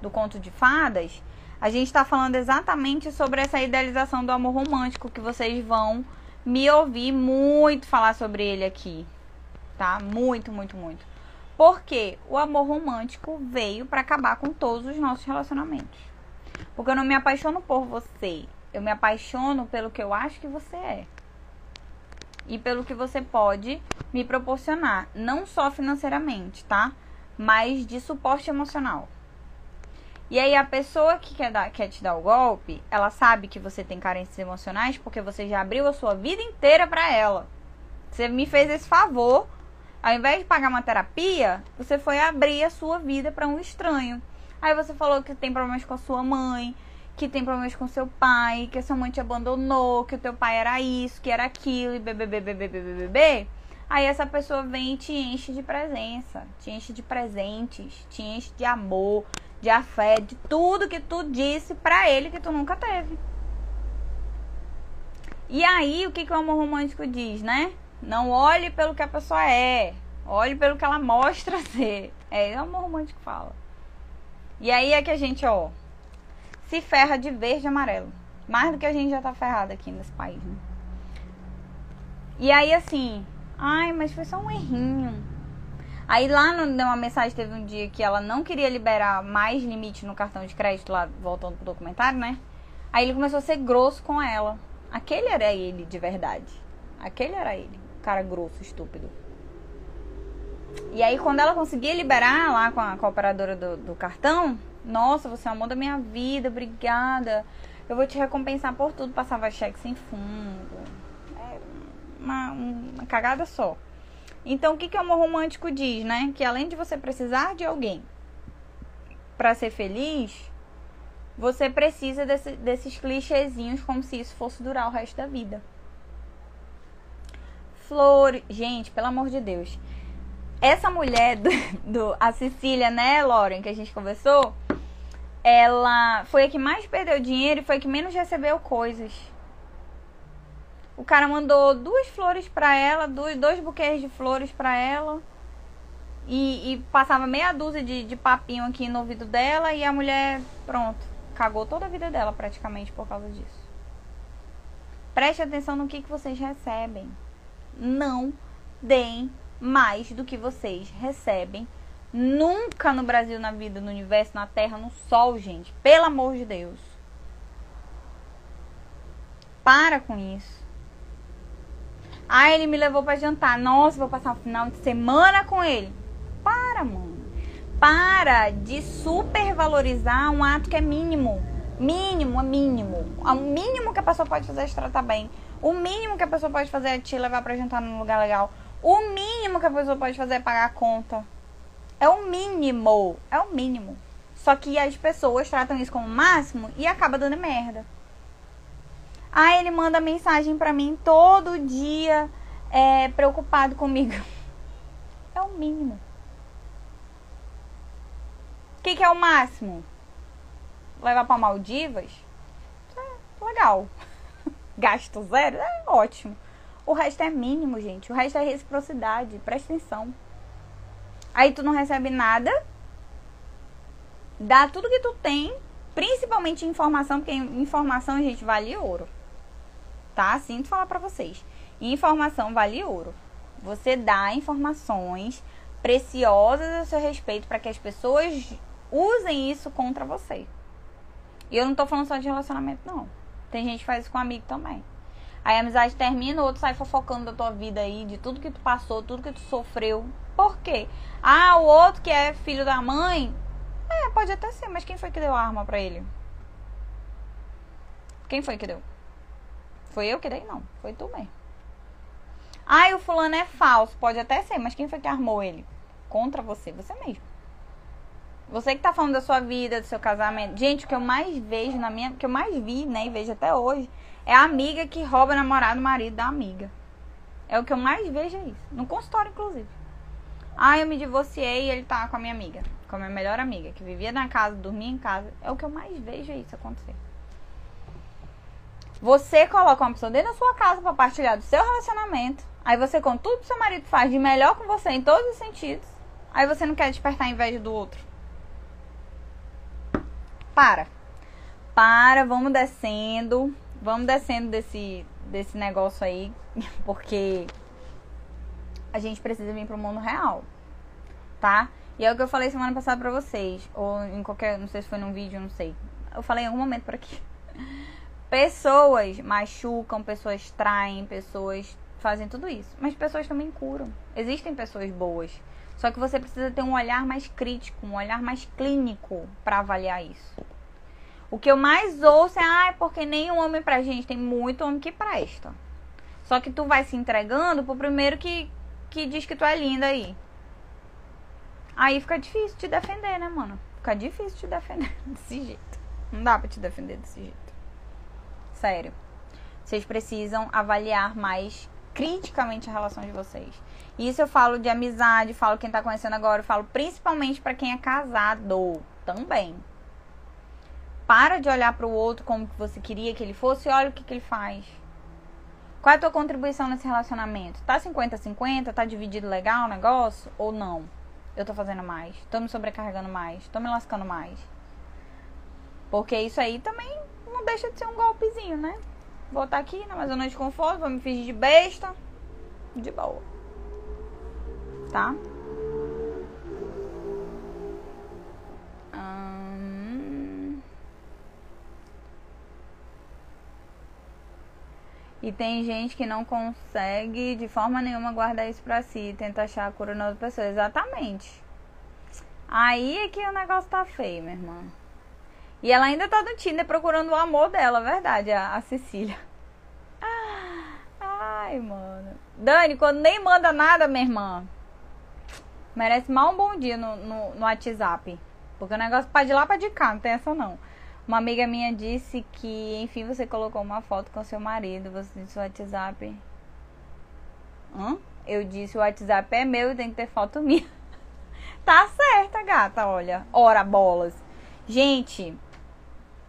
Speaker 2: do conto de fadas, a gente está falando exatamente sobre essa idealização do amor romântico que vocês vão me ouvir muito falar sobre ele aqui, tá? Muito, muito, muito. Porque o amor romântico veio para acabar com todos os nossos relacionamentos. Porque eu não me apaixono por você, eu me apaixono pelo que eu acho que você é. E pelo que você pode me proporcionar, não só financeiramente, tá? Mas de suporte emocional. E aí a pessoa que quer, dar, quer te dar o golpe, ela sabe que você tem carências emocionais porque você já abriu a sua vida inteira para ela. Você me fez esse favor, ao invés de pagar uma terapia, você foi abrir a sua vida para um estranho. Aí você falou que tem problemas com a sua mãe, que tem problemas com seu pai, que a sua mãe te abandonou, que o teu pai era isso, que era aquilo, e bebê. Aí essa pessoa vem e te enche de presença, te enche de presentes, te enche de amor, de afeto, de tudo que tu disse pra ele que tu nunca teve. E aí, o que, que o amor romântico diz, né? Não olhe pelo que a pessoa é. Olhe pelo que ela mostra ser. É, é o amor romântico fala. E aí é que a gente, ó, se ferra de verde e amarelo. Mais do que a gente já tá ferrado aqui nesse país, né? E aí, assim, ai, mas foi só um errinho. Aí lá no, uma mensagem, teve um dia que ela não queria liberar mais limite no cartão de crédito, lá voltando pro documentário, né? Aí ele começou a ser grosso com ela. Aquele era ele de verdade. Aquele era ele. Cara grosso, estúpido. E aí quando ela conseguia liberar lá com a, com a operadora do, do cartão, nossa, você é o amor da minha vida, obrigada. Eu vou te recompensar por tudo. Passava cheque sem fundo. É uma, uma cagada só. Então, o que, que o amor romântico diz, né? Que além de você precisar de alguém para ser feliz, você precisa desse, desses clichêzinhos como se isso fosse durar o resto da vida. Flor, gente, pelo amor de Deus. Essa mulher do, do a Cecília, né, Lauren, que a gente conversou, ela foi a que mais perdeu dinheiro e foi a que menos recebeu coisas. O cara mandou duas flores para ela, dois, dois buquês de flores para ela. E, e, passava meia dúzia de, de papinho aqui no ouvido dela e a mulher, pronto, cagou toda a vida dela praticamente por causa disso. Preste atenção no que, que vocês recebem. Não deem mais do que vocês recebem. Nunca no Brasil, na vida, no universo, na terra, no sol, gente. Pelo amor de Deus. Para com isso. Ah, ele me levou para jantar. Nossa, vou passar o final de semana com ele. Para, mano. Para de supervalorizar um ato que é mínimo. Mínimo, é mínimo. O mínimo que a pessoa pode fazer é te tratar bem. O mínimo que a pessoa pode fazer é te levar para jantar num lugar legal. O mínimo que a pessoa pode fazer é pagar a conta. É o mínimo. É o mínimo. Só que as pessoas tratam isso como máximo e acaba dando merda. Ah, ele manda mensagem para mim todo dia, é, preocupado comigo. É o mínimo. O que, que é o máximo? Levar para Maldivas? É, legal. Gasto zero? É ótimo. O resto é mínimo, gente. O resto é reciprocidade. Presta atenção. Aí tu não recebe nada. Dá tudo que tu tem. Principalmente informação, porque informação, gente, vale ouro tá? Sinto falar para vocês. Informação vale ouro. Você dá informações preciosas a seu respeito para que as pessoas usem isso contra você. E eu não tô falando só de relacionamento, não. Tem gente que faz isso com amigo também. Aí a amizade termina, o outro sai fofocando da tua vida aí, de tudo que tu passou, tudo que tu sofreu. Por quê? Ah, o outro que é filho da mãe. É, pode até ser, mas quem foi que deu a arma para ele? Quem foi que deu? Foi eu que dei? Não. Foi tu mesmo. Ai, o fulano é falso. Pode até ser, mas quem foi que armou ele? Contra você, você mesmo. Você que tá falando da sua vida, do seu casamento. Gente, o que eu mais vejo na minha. O que eu mais vi, né? E vejo até hoje. É a amiga que rouba namorado, marido da amiga. É o que eu mais vejo é isso. No consultório, inclusive. Ah, eu me divorciei e ele tá com a minha amiga. Com a minha melhor amiga. Que vivia na casa, dormia em casa. É o que eu mais vejo é isso acontecer. Você coloca uma pessoa dentro da sua casa para partilhar do seu relacionamento. Aí você, com tudo que seu marido faz de melhor com você em todos os sentidos, aí você não quer despertar a inveja do outro. Para. Para, vamos descendo. Vamos descendo desse, desse negócio aí. Porque a gente precisa vir pro mundo real. Tá? E é o que eu falei semana passada pra vocês. Ou em qualquer. Não sei se foi num vídeo, não sei. Eu falei em algum momento por aqui. Pessoas machucam, pessoas traem, pessoas fazem tudo isso. Mas pessoas também curam. Existem pessoas boas. Só que você precisa ter um olhar mais crítico, um olhar mais clínico para avaliar isso. O que eu mais ouço é, ah, é porque nenhum homem pra gente. Tem muito homem que presta. Só que tu vai se entregando pro primeiro que, que diz que tu é linda aí. Aí fica difícil te defender, né, mano? Fica difícil te defender desse jeito. Não dá pra te defender desse jeito sério. Vocês precisam avaliar mais criticamente a relação de vocês. Isso eu falo de amizade, falo quem tá conhecendo agora, falo principalmente para quem é casado também. Para de olhar para o outro como que você queria que ele fosse e olha o que, que ele faz. Qual é a tua contribuição nesse relacionamento? Tá 50-50? Tá dividido legal o negócio? Ou não? Eu tô fazendo mais? Tô me sobrecarregando mais? Tô me lascando mais? Porque isso aí também deixa de ser um golpezinho, né? Vou estar aqui na zona de conforto, vou me fingir de besta. De boa. Tá? E tem gente que não consegue de forma nenhuma guardar isso pra si, tenta achar a cura na outra pessoa. Exatamente. Aí é que o negócio tá feio, minha irmã. E ela ainda tá no Tinder procurando o amor dela, verdade, a, a Cecília. Ai, mano. Dani, quando nem manda nada, minha irmã, merece mal um bom dia no, no, no WhatsApp. Porque o negócio pode ir lá pra de cá, não tem essa não. Uma amiga minha disse que, enfim, você colocou uma foto com seu marido, você disse o WhatsApp. Hã? Eu disse o WhatsApp é meu e tem que ter foto minha. tá certa, gata, olha. Ora, bolas. Gente,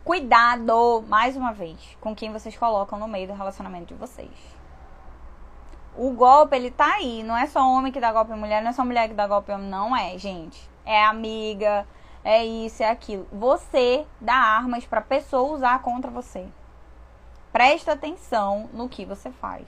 Speaker 2: cuidado, mais uma vez, com quem vocês colocam no meio do relacionamento de vocês. O golpe, ele tá aí. Não é só homem que dá golpe em mulher, não é só mulher que dá golpe em homem, não é, gente. É amiga, é isso, é aquilo. Você dá armas para pessoa usar contra você. Presta atenção no que você faz.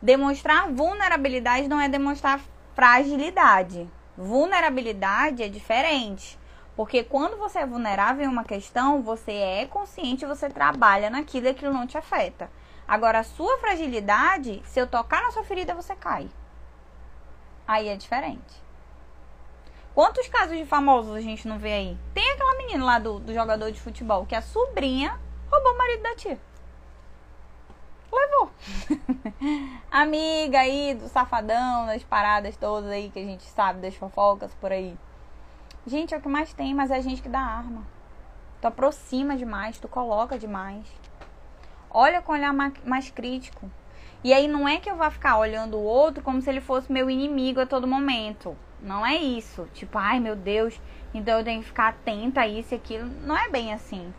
Speaker 2: Demonstrar vulnerabilidade não é demonstrar fragilidade. Vulnerabilidade é diferente. Porque quando você é vulnerável em uma questão, você é consciente, você trabalha naquilo e aquilo não te afeta. Agora, a sua fragilidade, se eu tocar na sua ferida, você cai. Aí é diferente. Quantos casos de famosos a gente não vê aí? Tem aquela menina lá do, do jogador de futebol que a sobrinha roubou o marido da tia. Levou. Amiga aí do safadão, das paradas todas aí que a gente sabe, das fofocas por aí. Gente, é o que mais tem, mas é a gente que dá arma. Tu aproxima demais, tu coloca demais. Olha com olhar mais crítico. E aí não é que eu vá ficar olhando o outro como se ele fosse meu inimigo a todo momento. Não é isso. Tipo, ai meu Deus, então eu tenho que ficar atenta a isso e aquilo. Não é bem assim.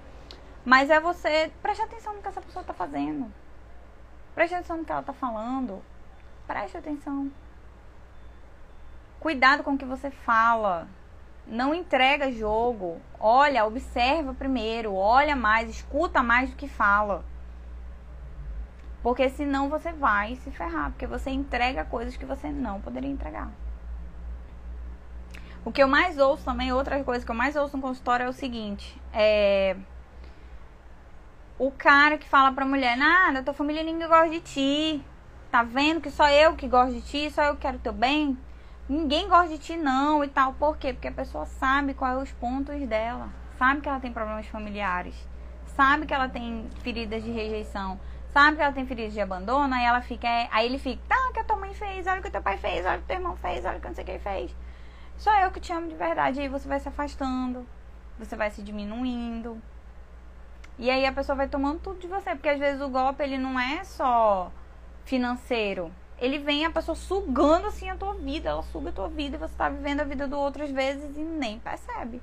Speaker 2: Mas é você prestar atenção no que essa pessoa está fazendo. Preste atenção no que ela está falando. Preste atenção. Cuidado com o que você fala. Não entrega jogo. Olha, observa primeiro. Olha mais, escuta mais do que fala. Porque senão você vai se ferrar. Porque você entrega coisas que você não poderia entregar. O que eu mais ouço também, outra coisa que eu mais ouço no consultório é o seguinte: é. O cara que fala pra mulher, nada, tua família ninguém gosta de ti. Tá vendo que só eu que gosto de ti, só eu que quero teu bem? Ninguém gosta de ti não e tal. Por quê? Porque a pessoa sabe quais os pontos dela. Sabe que ela tem problemas familiares. Sabe que ela tem feridas de rejeição. Sabe que ela tem feridas de abandono. Aí ela fica. Aí ele fica, tá, o que a tua mãe fez, olha o que teu pai fez, olha o que teu irmão fez, olha o que não sei o que fez. Só eu que te amo de verdade. Aí você vai se afastando, você vai se diminuindo. E aí a pessoa vai tomando tudo de você, porque às vezes o golpe ele não é só financeiro. Ele vem a pessoa sugando assim a tua vida, ela suga a tua vida e você tá vivendo a vida do outro às vezes e nem percebe.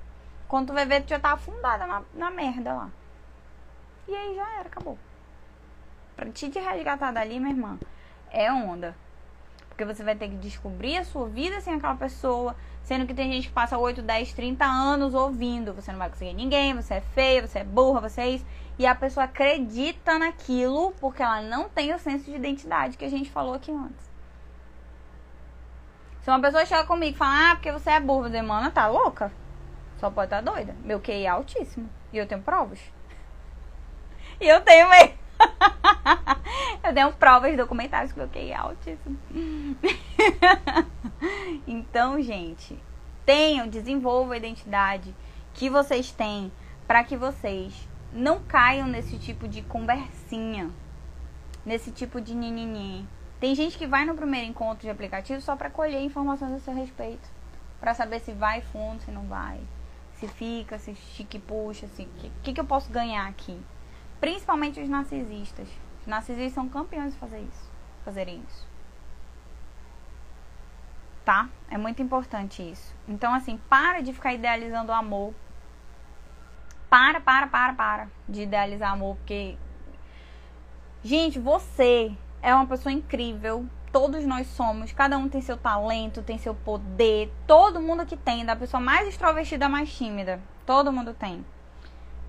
Speaker 2: Quando tu vai ver, tu já tá afundada na, na merda lá. E aí já era, acabou. Pra te resgatar dali, minha irmã, é onda. Porque você vai ter que descobrir a sua vida sem aquela pessoa. Sendo que tem gente que passa 8, 10, 30 anos ouvindo. Você não vai conseguir ninguém, você é feia, você é burra, você é isso. E a pessoa acredita naquilo porque ela não tem o senso de identidade que a gente falou aqui antes. Se uma pessoa chega comigo e fala, ah, porque você é burra, eu tá louca? Só pode estar tá doida. Meu QI é altíssimo. E eu tenho provas. E eu tenho mesmo. eu tenho provas documentais que meu QI é altíssimo. então, gente, tenham, desenvolvam a identidade que vocês têm para que vocês não caiam nesse tipo de conversinha, nesse tipo de ninini. Tem gente que vai no primeiro encontro de aplicativo só para colher informações a seu respeito, para saber se vai fundo, se não vai, se fica, se chique puxa, se que, que, que eu posso ganhar aqui. Principalmente os narcisistas. Os narcisistas são campeões de fazer isso, fazerem isso tá? É muito importante isso. Então, assim, para de ficar idealizando o amor. Para, para, para, para de idealizar amor, porque. Gente, você é uma pessoa incrível. Todos nós somos, cada um tem seu talento, tem seu poder. Todo mundo que tem, da pessoa mais extrovertida mais tímida. Todo mundo tem.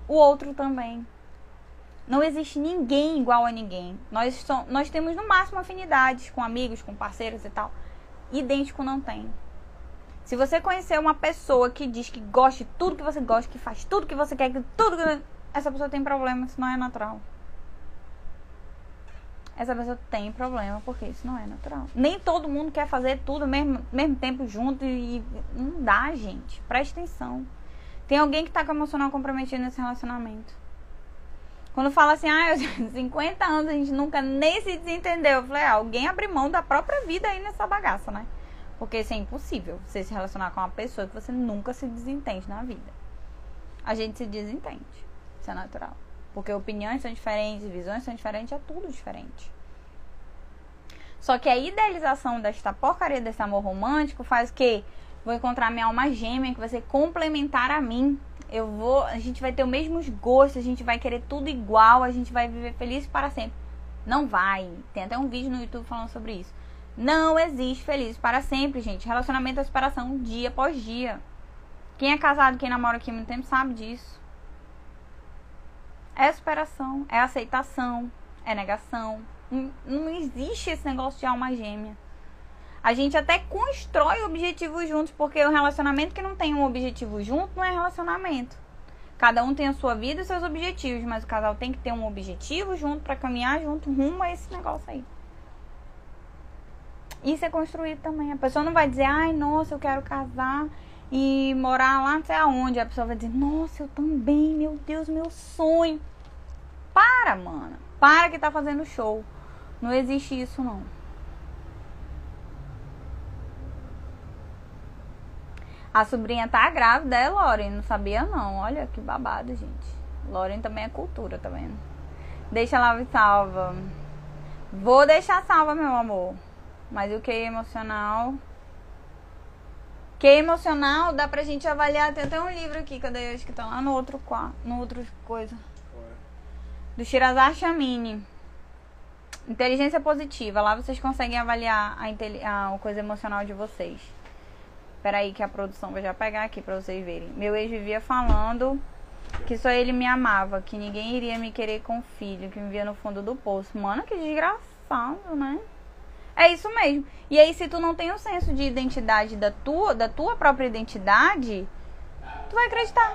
Speaker 2: O outro também. Não existe ninguém igual a ninguém. Nós, so, nós temos no máximo afinidades com amigos, com parceiros e tal. Idêntico não tem. Se você conhecer uma pessoa que diz que gosta de tudo que você gosta, que faz tudo que você quer, que tudo que... essa pessoa tem problema, isso não é natural. Essa pessoa tem problema, porque isso não é natural. Nem todo mundo quer fazer tudo ao mesmo, mesmo tempo junto e não dá, gente. Preste atenção. Tem alguém que tá com o emocional comprometido nesse relacionamento. Quando fala assim, ah, eu 50 anos a gente nunca nem se desentendeu. Eu falei, ah, alguém abre mão da própria vida aí nessa bagaça, né? Porque isso é impossível, você se relacionar com uma pessoa que você nunca se desentende na vida. A gente se desentende. Isso é natural. Porque opiniões são diferentes, visões são diferentes, é tudo diferente. Só que a idealização desta porcaria desse amor romântico faz o quê? Vou encontrar minha alma gêmea que vai ser complementar a mim. Eu vou, a gente vai ter os mesmos gostos, a gente vai querer tudo igual, a gente vai viver feliz para sempre. Não vai. Tem até um vídeo no YouTube falando sobre isso. Não existe feliz para sempre, gente. Relacionamento é separação dia após dia. Quem é casado, quem namora aqui há muito tempo sabe disso. É superação, é aceitação, é negação. Não, não existe esse negócio de alma gêmea. A gente até constrói objetivos juntos, porque o relacionamento que não tem um objetivo junto não é relacionamento. Cada um tem a sua vida e seus objetivos, mas o casal tem que ter um objetivo junto para caminhar junto rumo a esse negócio aí. Isso é construído também. A pessoa não vai dizer, ai, nossa, eu quero casar e morar lá não sei aonde. A pessoa vai dizer, nossa, eu também, meu Deus, meu sonho. Para, mano. Para que tá fazendo show. Não existe isso, não. A sobrinha tá grávida, é Lauren. Não sabia, não. Olha que babado, gente. Lauren também é cultura, tá vendo? Deixa lá salva. Vou deixar salva, meu amor. Mas o QI emocional. QI emocional dá pra gente avaliar. Tem até um livro aqui, cadê? Eu acho que tá lá no outro, no outro coisa. Do Shirazar Chamini. Inteligência positiva. Lá vocês conseguem avaliar a, a, coisa emocional de vocês. Espera aí que a produção vai já pegar aqui pra vocês verem. Meu ex vivia falando que só ele me amava, que ninguém iria me querer com filho, que me via no fundo do poço. Mano, que desgraçado, né? É isso mesmo. E aí, se tu não tem o um senso de identidade da tua, da tua própria identidade, tu vai acreditar.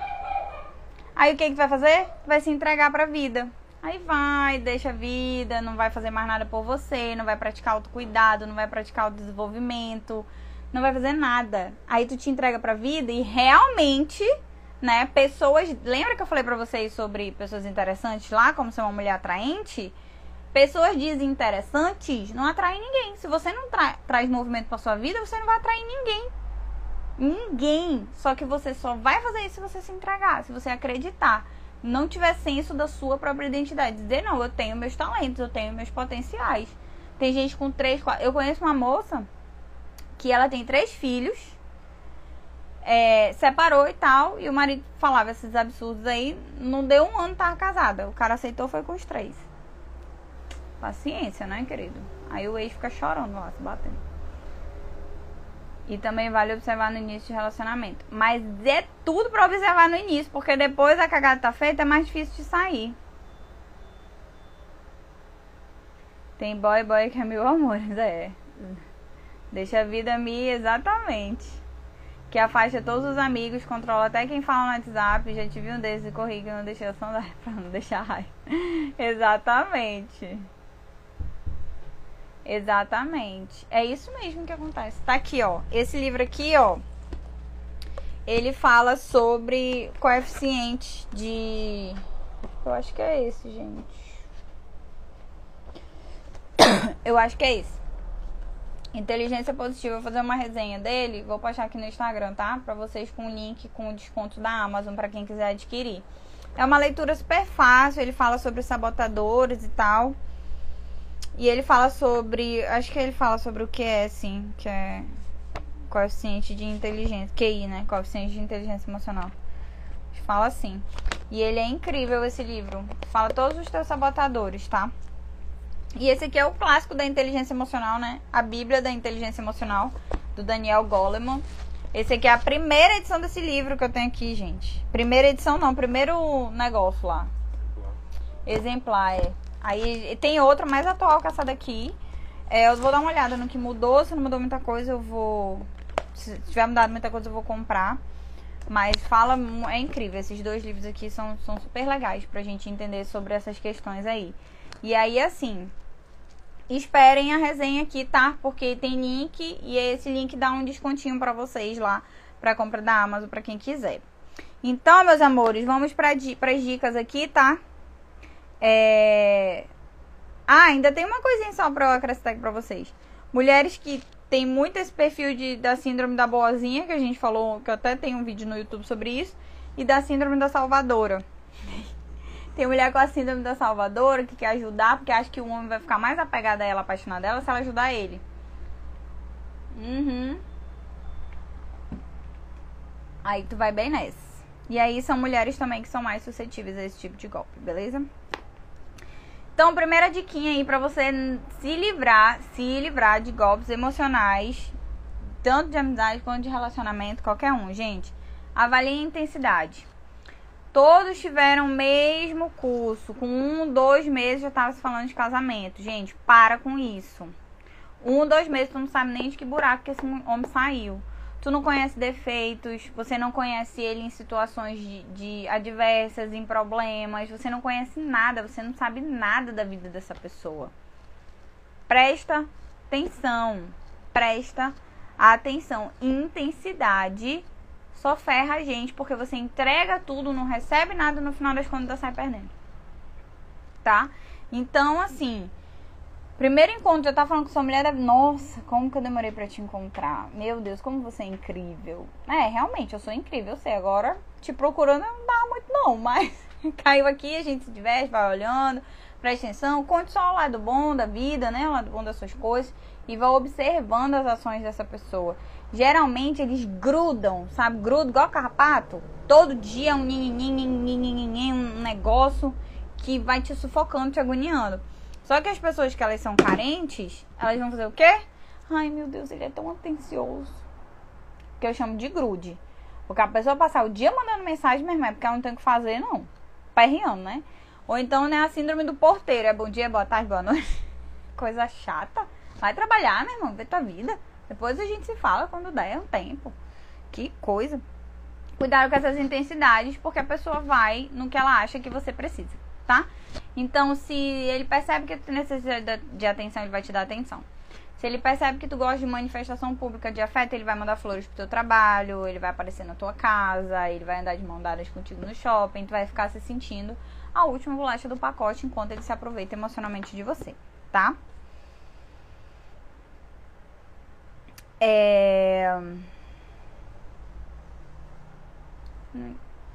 Speaker 2: Aí o que que vai fazer? Vai se entregar pra vida. Aí vai, deixa a vida, não vai fazer mais nada por você, não vai praticar autocuidado, não vai praticar o desenvolvimento, não vai fazer nada. Aí tu te entrega pra vida e realmente, né, pessoas. Lembra que eu falei pra vocês sobre pessoas interessantes lá, como ser uma mulher atraente? Pessoas desinteressantes não atraem ninguém. Se você não tra traz movimento para sua vida, você não vai atrair ninguém. Ninguém. Só que você só vai fazer isso se você se entregar, se você acreditar. Não tiver senso da sua própria identidade. Dizer, não, eu tenho meus talentos, eu tenho meus potenciais. Tem gente com três, quatro. Eu conheço uma moça que ela tem três filhos. É, separou e tal. E o marido falava esses absurdos aí. Não deu um ano, tava casada. O cara aceitou, foi com os três. Paciência, né, querido? Aí o ex fica chorando lá, se batendo. E também vale observar no início de relacionamento. Mas é tudo para observar no início, porque depois a cagada tá feita, é mais difícil de sair. Tem boy boy que é mil amores, é. Deixa a vida me exatamente. Que afasta todos os amigos, controla até quem fala no WhatsApp. Já tive um desses e corri que não deixei a sondagem pra não deixar raiva. exatamente. Exatamente. É isso mesmo que acontece. Tá aqui, ó. Esse livro aqui, ó. Ele fala sobre coeficiente de. Eu acho que é esse, gente. Eu acho que é esse. Inteligência positiva. Vou fazer uma resenha dele. Vou postar aqui no Instagram, tá? Pra vocês com o link com o desconto da Amazon para quem quiser adquirir. É uma leitura super fácil. Ele fala sobre sabotadores e tal. E ele fala sobre. Acho que ele fala sobre o que é, assim, que é coeficiente de inteligência. QI, né? Coeficiente de inteligência emocional. Fala assim. E ele é incrível esse livro. Fala todos os teus sabotadores, tá? E esse aqui é o clássico da inteligência emocional, né? A Bíblia da inteligência emocional, do Daniel Goleman. Esse aqui é a primeira edição desse livro que eu tenho aqui, gente. Primeira edição não, primeiro negócio lá. Exemplar, é. Aí tem outra mais atual que essa daqui. É, eu vou dar uma olhada no que mudou. Se não mudou muita coisa, eu vou. Se tiver mudado muita coisa, eu vou comprar. Mas fala, é incrível. Esses dois livros aqui são, são super legais pra gente entender sobre essas questões aí. E aí, assim, esperem a resenha aqui, tá? Porque tem link e esse link dá um descontinho para vocês lá pra compra da Amazon para quem quiser. Então, meus amores, vamos para as dicas aqui, tá? É... Ah, ainda tem uma coisinha só pra eu acrescentar aqui pra vocês. Mulheres que tem muito esse perfil de, da síndrome da boazinha, que a gente falou, que eu até tenho um vídeo no YouTube sobre isso, e da síndrome da salvadora. Tem mulher com a síndrome da salvadora que quer ajudar, porque acha que o homem vai ficar mais apegado a ela, apaixonado dela, se ela ajudar ele. Uhum. Aí tu vai bem nessa. E aí são mulheres também que são mais suscetíveis a esse tipo de golpe, beleza? Então, primeira diquinha aí pra você se livrar, se livrar de golpes emocionais, tanto de amizade quanto de relacionamento, qualquer um, gente. Avalie a intensidade. Todos tiveram o mesmo curso. Com um, dois meses já tava se falando de casamento. Gente, para com isso. Um, dois meses, tu não sabe nem de que buraco que esse homem saiu. Tu não conhece defeitos, você não conhece ele em situações de, de adversas, em problemas, você não conhece nada, você não sabe nada da vida dessa pessoa. Presta atenção, presta atenção. Intensidade só ferra a gente porque você entrega tudo, não recebe nada, no final das contas sai perdendo. Tá? Então, assim, primeiro encontro, eu tava falando com sua mulher, nossa, como que eu demorei para te encontrar? Meu Deus, como você é incrível. É, realmente, eu sou incrível, eu sei. Agora, te procurando não dá muito não, mas caiu aqui, a gente se diverte, vai olhando, presta atenção, conte só o lado bom da vida, né? O lado bom das suas coisas e vai observando as ações dessa pessoa. Geralmente eles grudam, sabe? Grudam igual carrapato. Todo dia um um negócio que vai te sufocando, te agoniando. Só que as pessoas que elas são carentes, elas vão fazer o quê? Ai, meu Deus, ele é tão atencioso. Que eu chamo de grude. Porque a pessoa passar o dia mandando mensagem, meu irmão, é porque ela não tem o que fazer, não. Perreando, né? Ou então, né, a síndrome do porteiro. É bom dia, boa tarde, boa noite. Coisa chata. Vai trabalhar, meu irmão, vê tua vida. Depois a gente se fala quando der um tempo. Que coisa. Cuidado com essas intensidades, porque a pessoa vai no que ela acha que você precisa, tá? Então, se ele percebe que tu necessita de atenção, ele vai te dar atenção. Se ele percebe que tu gosta de manifestação pública de afeto, ele vai mandar flores pro teu trabalho, ele vai aparecer na tua casa, ele vai andar de mão dadas contigo no shopping, tu vai ficar se sentindo a última bolacha do pacote enquanto ele se aproveita emocionalmente de você, tá? É...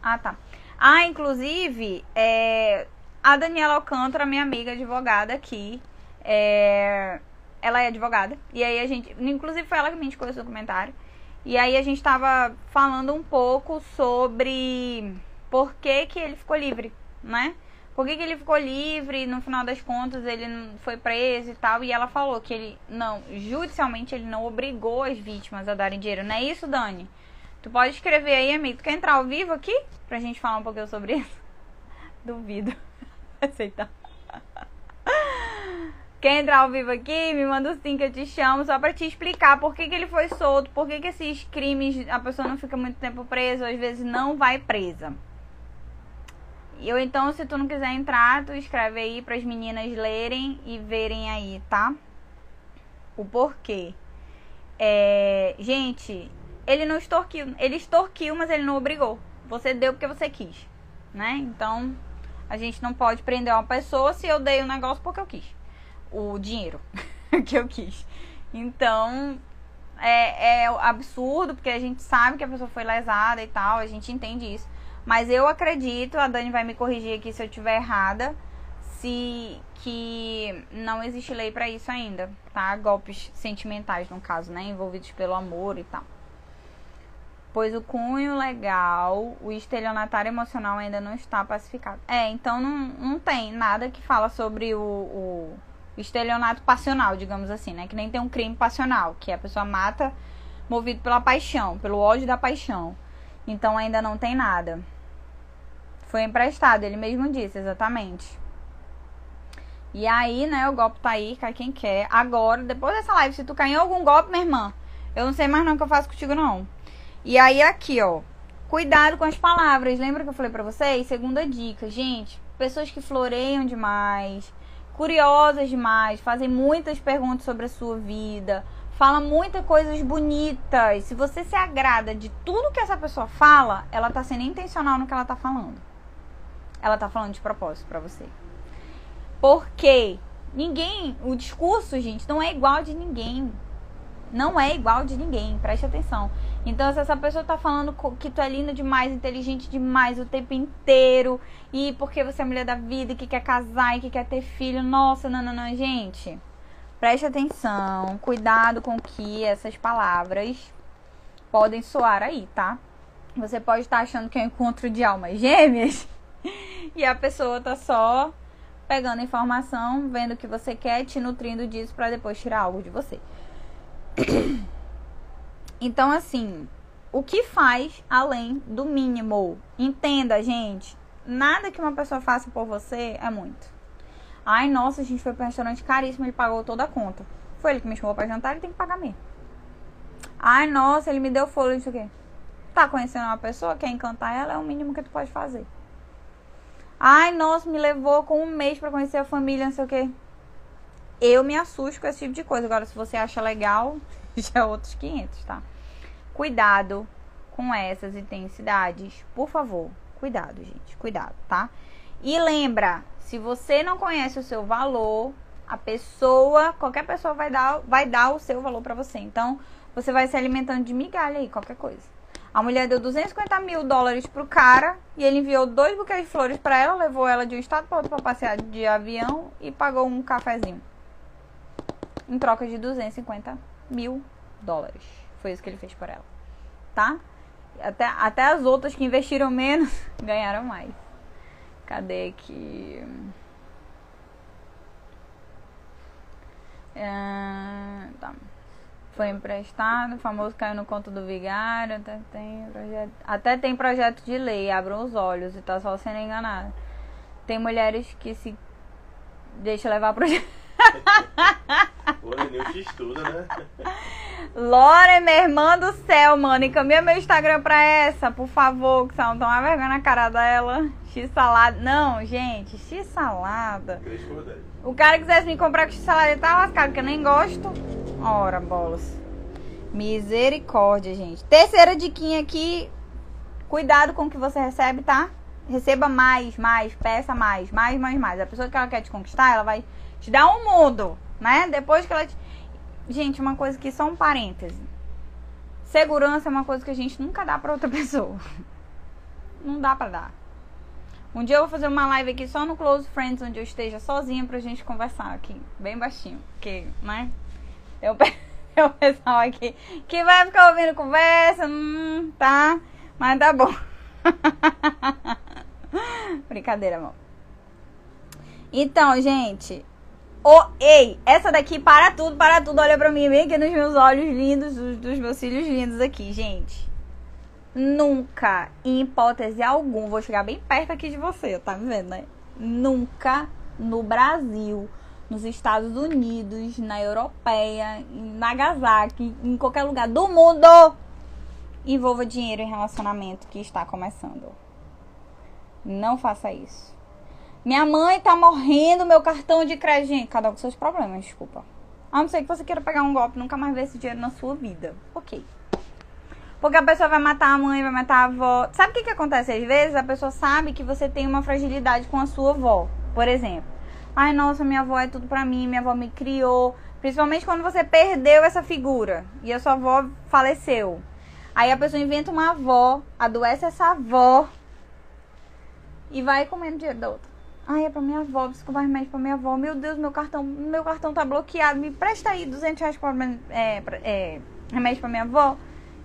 Speaker 2: Ah, tá. Ah, inclusive, é... a Daniela Alcântara, minha amiga advogada aqui, é... ela é advogada. E aí a gente, inclusive foi ela que me indicou esse documentário. E aí a gente tava falando um pouco sobre por que que ele ficou livre, né? Por que, que ele ficou livre? No final das contas, ele foi preso e tal. E ela falou que ele não, judicialmente, ele não obrigou as vítimas a darem dinheiro. Não é isso, Dani? Tu pode escrever aí, amigo. Tu quer entrar ao vivo aqui? Pra gente falar um pouquinho sobre isso? Duvido. Aceitar. Quer entrar ao vivo aqui? Me manda o sim que eu te chamo só pra te explicar por que, que ele foi solto, por que, que esses crimes a pessoa não fica muito tempo presa, às vezes não vai presa. Eu então, se tu não quiser entrar, tu escreve aí para as meninas lerem e verem aí, tá? O porquê. É, gente, ele não extorquiu, ele extorquiu, mas ele não obrigou. Você deu porque você quis, né? Então, a gente não pode prender uma pessoa se eu dei o negócio porque eu quis. O dinheiro que eu quis. Então, é, é absurdo, porque a gente sabe que a pessoa foi lesada e tal, a gente entende isso. Mas eu acredito, a Dani vai me corrigir aqui se eu estiver errada, se que não existe lei para isso ainda, tá? Golpes sentimentais, no caso, né? Envolvidos pelo amor e tal. Pois o cunho legal, o estelionatário emocional ainda não está pacificado. É, então não, não tem nada que fala sobre o, o, estelionato passional, digamos assim, né? Que nem tem um crime passional, que a pessoa mata movido pela paixão, pelo ódio da paixão. Então ainda não tem nada. Foi emprestado, ele mesmo disse, exatamente. E aí, né, o golpe tá aí, cai quem quer. Agora, depois dessa live, se tu cair em algum golpe, minha irmã, eu não sei mais não o que eu faço contigo, não. E aí, aqui, ó. Cuidado com as palavras. Lembra que eu falei pra vocês? Segunda dica, gente. Pessoas que floreiam demais, curiosas demais, fazem muitas perguntas sobre a sua vida, fala muitas coisas bonitas. Se você se agrada de tudo que essa pessoa fala, ela tá sendo intencional no que ela tá falando. Ela tá falando de propósito para você. Porque ninguém, o discurso, gente, não é igual de ninguém. Não é igual de ninguém, preste atenção. Então, se essa pessoa tá falando que tu é linda demais, inteligente demais o tempo inteiro, e porque você é mulher da vida, e que quer casar, e que quer ter filho, nossa, não, não, não, gente Preste atenção, cuidado com que essas palavras podem soar aí, tá? Você pode estar achando que é um encontro de almas gêmeas e a pessoa tá só pegando informação, vendo o que você quer, te nutrindo disso para depois tirar algo de você. Então, assim, o que faz além do mínimo? Entenda, gente, nada que uma pessoa faça por você é muito. Ai, nossa, a gente foi pra um restaurante caríssimo, ele pagou toda a conta. Foi ele que me chamou pra jantar, ele tem que pagar mesmo. Ai, nossa, ele me deu folha, não sei o quê. Tá conhecendo uma pessoa, quer encantar ela, é o mínimo que tu pode fazer. Ai, nossa, me levou com um mês para conhecer a família, não sei o quê. Eu me assusto com esse tipo de coisa. Agora, se você acha legal, já é outros 500, tá? Cuidado com essas intensidades. Por favor, cuidado, gente. Cuidado, tá? E lembra, se você não conhece o seu valor, a pessoa, qualquer pessoa vai dar, vai dar o seu valor para você. Então, você vai se alimentando de migalha aí, qualquer coisa. A mulher deu 250 mil dólares pro cara e ele enviou dois buquês de flores para ela, levou ela de um estado para outro para passear de avião e pagou um cafezinho. Em troca de 250 mil dólares. Foi isso que ele fez por ela. Tá? Até, até as outras que investiram menos ganharam mais. Cadê aqui? É, tá. Foi emprestado, o famoso caiu no conto do vigário, até tem projeto, até tem projeto de lei, abram os olhos e tá só sendo enganado. Tem mulheres que se deixa levar projeto.
Speaker 3: O estuda, né?
Speaker 2: Lore, minha irmã do céu, mano. Encaminha meu Instagram pra essa, por favor, que você não toma vergonha na cara dela. X-salada. Não, gente, X-salada. O cara quisesse me comprar com X-salada, tá lascado, que eu nem gosto. Ora, bolas. Misericórdia, gente. Terceira diquinha aqui. Cuidado com o que você recebe, tá? Receba mais, mais, peça mais, mais, mais, mais. A pessoa que ela quer te conquistar, ela vai te dar um mundo, né? Depois que ela te... Gente, uma coisa que só um parêntese. Segurança é uma coisa que a gente nunca dá pra outra pessoa. Não dá pra dar. Um dia eu vou fazer uma live aqui só no Close Friends, onde eu esteja sozinha pra gente conversar aqui, bem baixinho. Porque, né? Eu, o pessoal aqui que vai ficar ouvindo conversa, hum, tá? Mas tá bom. Brincadeira, amor. Então, gente, Oh, ei, essa daqui para tudo, para tudo. Olha pra mim, vem aqui nos meus olhos lindos, dos, dos meus cílios lindos aqui, gente. Nunca, em hipótese alguma, vou chegar bem perto aqui de você, tá me vendo, né? Nunca no Brasil, nos Estados Unidos, na Europeia, em Nagasaki, em qualquer lugar do mundo, envolva dinheiro em relacionamento que está começando. Não faça isso. Minha mãe tá morrendo, meu cartão de crédito. Cada um com seus problemas, desculpa. A não ser que você queira pegar um golpe nunca mais ver esse dinheiro na sua vida. Ok. Porque a pessoa vai matar a mãe, vai matar a avó. Sabe o que, que acontece às vezes? A pessoa sabe que você tem uma fragilidade com a sua avó. Por exemplo. Ai, nossa, minha avó é tudo pra mim, minha avó me criou. Principalmente quando você perdeu essa figura e a sua avó faleceu. Aí a pessoa inventa uma avó, adoece essa avó e vai comendo dinheiro da outra. Ai, é pra minha avó, preciso comprar remédio pra minha avó. Meu Deus, meu cartão, meu cartão tá bloqueado. Me presta aí 200 reais pra, é, pra, é, remédio pra minha avó.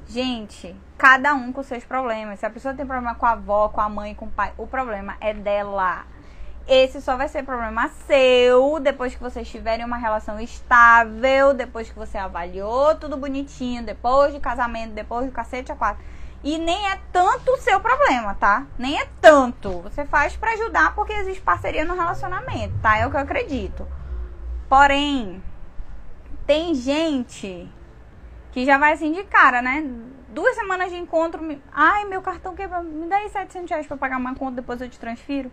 Speaker 2: Gente, cada um com seus problemas. Se a pessoa tem problema com a avó, com a mãe, com o pai, o problema é dela. esse só vai ser problema seu depois que vocês tiverem uma relação estável, depois que você avaliou tudo bonitinho, depois de casamento, depois do cacete a quatro. E nem é tanto o seu problema, tá? Nem é tanto. Você faz para ajudar porque existe parceria no relacionamento, tá? É o que eu acredito. Porém, tem gente que já vai assim de cara, né? Duas semanas de encontro. Me... Ai, meu cartão quebrou. Me dá aí 700 reais pra pagar uma conta, depois eu te transfiro.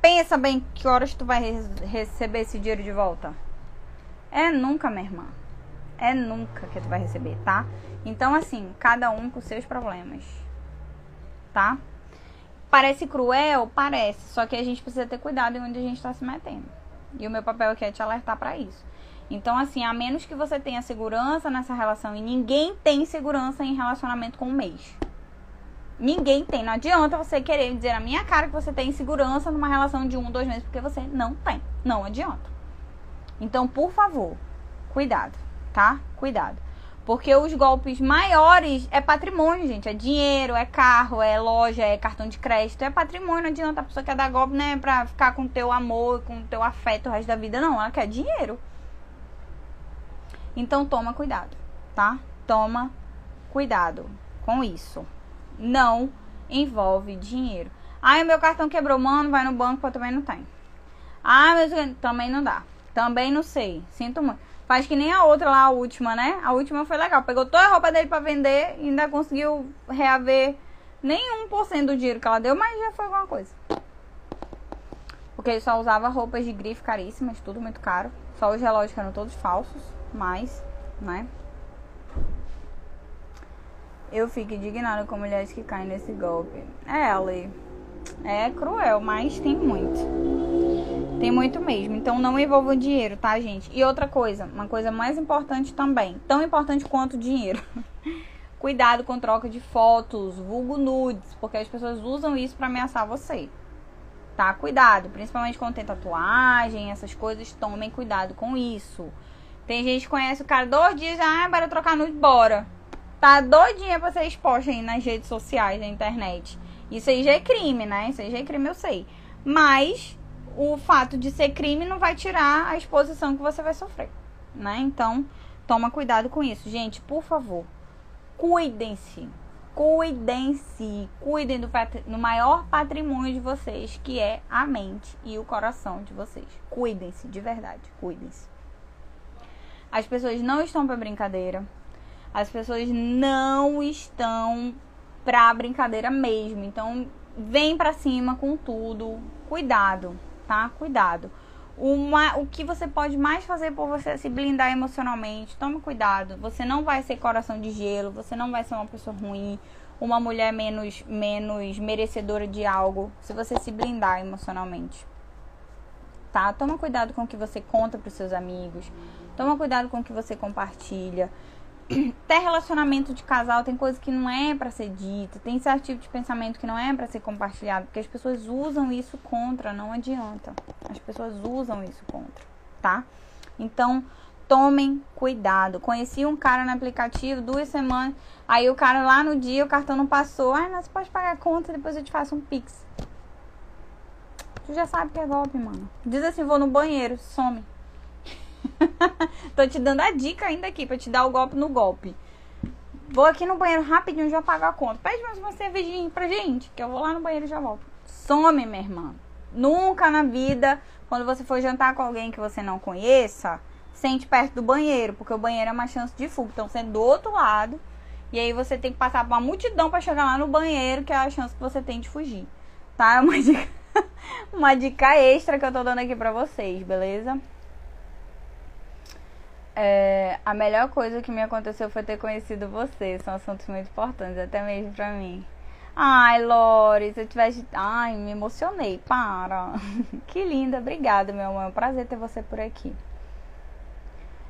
Speaker 2: Pensa bem que horas tu vai receber esse dinheiro de volta. É nunca, minha irmã. É nunca que tu vai receber, tá? Então, assim, cada um com seus problemas. Tá? Parece cruel? Parece. Só que a gente precisa ter cuidado em onde a gente tá se metendo. E o meu papel aqui é te alertar para isso. Então, assim, a menos que você tenha segurança nessa relação, e ninguém tem segurança em relacionamento com um mês. Ninguém tem. Não adianta você querer dizer na minha cara que você tem segurança numa relação de um, dois meses, porque você não tem. Não adianta. Então, por favor, cuidado, tá? Cuidado. Porque os golpes maiores é patrimônio, gente. É dinheiro, é carro, é loja, é cartão de crédito. É patrimônio. Não adianta a pessoa quer dar golpe, né? Pra ficar com teu amor, com teu afeto o resto da vida. Não, ela quer dinheiro. Então toma cuidado, tá? Toma cuidado com isso não envolve dinheiro. Ai, meu cartão quebrou, mano, vai no banco, eu também não tem. Ah, mas também não dá. Também não sei. Sinto muito. Faz que nem a outra lá, a última, né? A última foi legal. Pegou toda a roupa dele pra vender e ainda conseguiu reaver nem 1% do dinheiro que ela deu, mas já foi alguma coisa. Porque ele só usava roupas de grife caríssimas, tudo muito caro. Só os relógios que eram todos falsos, mas, né? Eu fico indignada com mulheres que caem nesse golpe. É, Ali. É cruel, mas tem muito. Tem muito mesmo. Então não envolva o dinheiro, tá, gente? E outra coisa, uma coisa mais importante também, tão importante quanto o dinheiro. Cuidado com troca de fotos, vulgo nudes, porque as pessoas usam isso para ameaçar você. Tá? Cuidado, principalmente quando tem tatuagem, essas coisas, tomem cuidado com isso. Tem gente que conhece o cara dois dias, ah, bora trocar nude, bora tá doidinha pra ser exposta aí nas redes sociais, na internet. Isso aí já é crime, né? Isso aí já é crime, eu sei. Mas o fato de ser crime não vai tirar a exposição que você vai sofrer, né? Então, toma cuidado com isso. Gente, por favor, cuidem-se. Cuidem-se. Cuidem do, maior patrimônio de vocês, que é a mente e o coração de vocês. Cuidem-se, de verdade. Cuidem-se. As pessoas não estão para brincadeira. As pessoas não estão pra brincadeira mesmo. Então, vem pra cima com tudo. Cuidado, tá? Cuidado. Uma, o que você pode mais fazer por você é se blindar emocionalmente, tome cuidado. Você não vai ser coração de gelo, você não vai ser uma pessoa ruim, uma mulher menos, menos merecedora de algo, se você se blindar emocionalmente. Tá? Toma cuidado com o que você conta para seus amigos. Toma cuidado com o que você compartilha. até relacionamento de casal tem coisa que não é para ser dita, tem certo tipo de pensamento que não é para ser compartilhado, porque as pessoas usam isso contra, não adianta. As pessoas usam isso contra, tá? Então, tomem cuidado. Conheci um cara no aplicativo duas semanas, aí o cara lá no dia o cartão não passou. Ah, não, você pode pagar a conta, depois eu te faço um pix. Tu já sabe que é golpe, mano. Diz assim, vou no banheiro, some. Tô te dando a dica ainda aqui pra te dar o golpe no golpe. Vou aqui no banheiro rapidinho já pagar a conta. Pede mais uma cervejinha pra gente, que eu vou lá no banheiro e já volto. Some, minha irmã. Nunca na vida, quando você for jantar com alguém que você não conheça, sente perto do banheiro, porque o banheiro é uma chance de fuga. Então, sendo do outro lado, e aí você tem que passar por uma multidão para chegar lá no banheiro, que é a chance que você tem de fugir. Tá? É uma dica, uma dica extra que eu tô dando aqui pra vocês, beleza? É, a melhor coisa que me aconteceu foi ter conhecido você. São assuntos muito importantes, até mesmo pra mim. Ai, Lore, se eu tivesse. Ai, me emocionei. Para. que linda. Obrigada, meu amor. É um prazer ter você por aqui.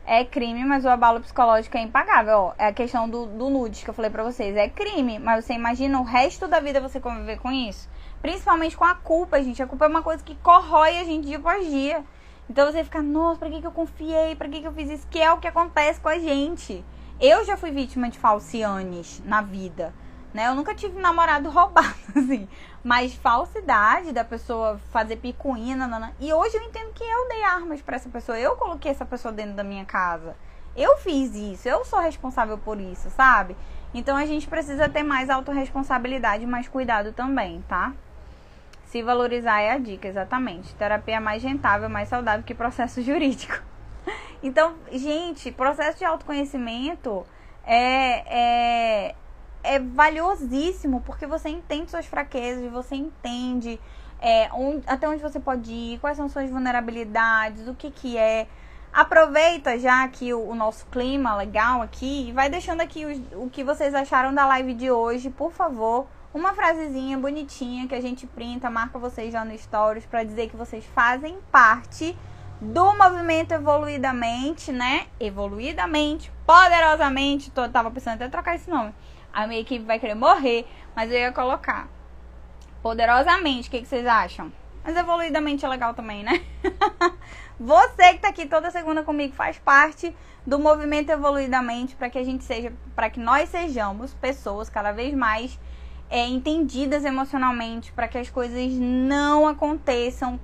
Speaker 2: É crime, mas o abalo psicológico é impagável. Ó, é a questão do, do nudes que eu falei pra vocês. É crime, mas você imagina o resto da vida você conviver com isso? Principalmente com a culpa, gente. A culpa é uma coisa que corrói a gente dia após dia. Então você fica, nossa, pra que, que eu confiei? Pra que, que eu fiz isso? Que é o que acontece com a gente. Eu já fui vítima de falcianes na vida, né? Eu nunca tive namorado roubado, assim. Mas falsidade da pessoa fazer picuinha, nanana. E hoje eu entendo que eu dei armas para essa pessoa. Eu coloquei essa pessoa dentro da minha casa. Eu fiz isso, eu sou responsável por isso, sabe? Então a gente precisa ter mais autorresponsabilidade e mais cuidado também, tá? Se valorizar é a dica, exatamente. Terapia é mais rentável, mais saudável que processo jurídico. Então, gente, processo de autoconhecimento é, é, é valiosíssimo porque você entende suas fraquezas, você entende é, onde, até onde você pode ir, quais são suas vulnerabilidades, o que, que é. Aproveita já aqui o, o, nosso clima legal aqui e vai deixando aqui o, o que vocês acharam da live de hoje, por favor. Uma frasezinha bonitinha que a gente printa, marca vocês já no stories para dizer que vocês fazem parte do movimento evoluidamente, né? Evoluidamente, poderosamente. Tô, tava pensando até trocar esse nome. A minha equipe vai querer morrer, mas eu ia colocar poderosamente. O que, que vocês acham? Mas evoluidamente é legal também, né? Você que tá aqui toda segunda comigo faz parte do movimento evoluidamente para que a gente seja, para que nós sejamos pessoas cada vez mais é, entendidas emocionalmente, para que as coisas não aconteçam,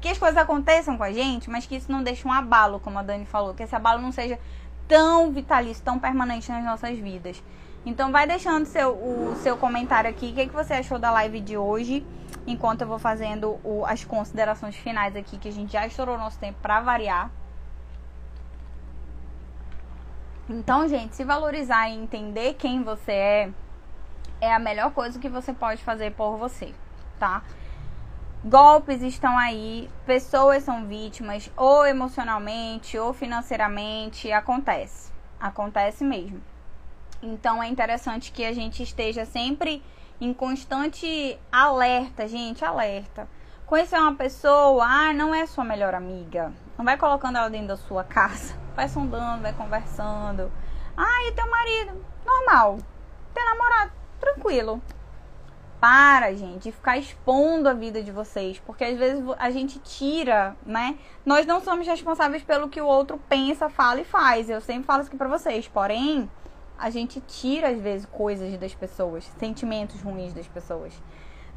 Speaker 2: que as coisas aconteçam com a gente, mas que isso não deixe um abalo, como a Dani falou, que esse abalo não seja tão vitalício, tão permanente nas nossas vidas. Então vai deixando seu, o seu comentário aqui, o que, que você achou da live de hoje enquanto eu vou fazendo o, as considerações finais aqui, que a gente já estourou nosso tempo para variar. Então, gente, se valorizar e entender quem você é, é a melhor coisa que você pode fazer por você, tá? Golpes estão aí, pessoas são vítimas, ou emocionalmente, ou financeiramente, acontece. Acontece mesmo. Então é interessante que a gente esteja sempre em constante alerta, gente, alerta. Conhecer uma pessoa, ah, não é sua melhor amiga. Não vai colocando ela dentro da sua casa. Vai sondando, vai conversando. Ah, e teu marido? Normal. Teu namorado? Tranquilo. Para, gente, de ficar expondo a vida de vocês. Porque às vezes a gente tira, né? Nós não somos responsáveis pelo que o outro pensa, fala e faz. Eu sempre falo isso aqui pra vocês. Porém, a gente tira às vezes coisas das pessoas, sentimentos ruins das pessoas.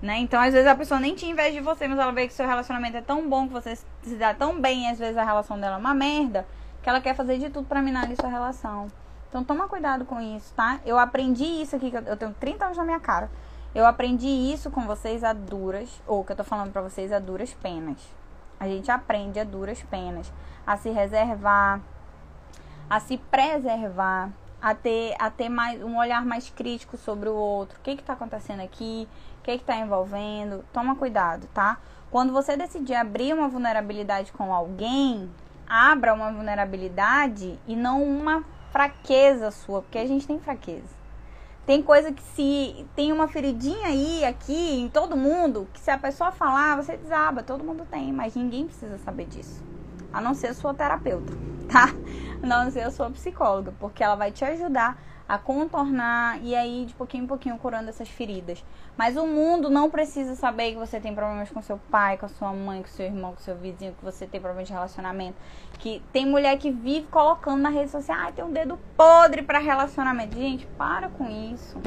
Speaker 2: Né? Então, às vezes a pessoa nem tinha inveja de você, mas ela vê que seu relacionamento é tão bom, que você se dá tão bem, e às vezes a relação dela é uma merda, que ela quer fazer de tudo para minar ali sua relação. Então, toma cuidado com isso, tá? Eu aprendi isso aqui, que eu tenho 30 anos na minha cara. Eu aprendi isso com vocês a duras, ou que eu tô falando pra vocês a duras penas. A gente aprende a duras penas a se reservar, a se preservar, a ter, a ter mais, um olhar mais crítico sobre o outro. O que está acontecendo aqui? O que está envolvendo? Toma cuidado, tá? Quando você decidir abrir uma vulnerabilidade com alguém, abra uma vulnerabilidade e não uma fraqueza sua, porque a gente tem fraqueza. Tem coisa que se tem uma feridinha aí, aqui, em todo mundo, que se a pessoa falar, você desaba, todo mundo tem, mas ninguém precisa saber disso. A não ser a sua terapeuta, tá? não ser a sua psicóloga, porque ela vai te ajudar a contornar e aí de pouquinho em pouquinho curando essas feridas. Mas o mundo não precisa saber que você tem problemas com seu pai, com a sua mãe, com seu irmão, com seu vizinho, que você tem problemas de relacionamento. Que tem mulher que vive colocando na rede social, ah, tem um dedo podre para relacionamento. Gente, para com isso.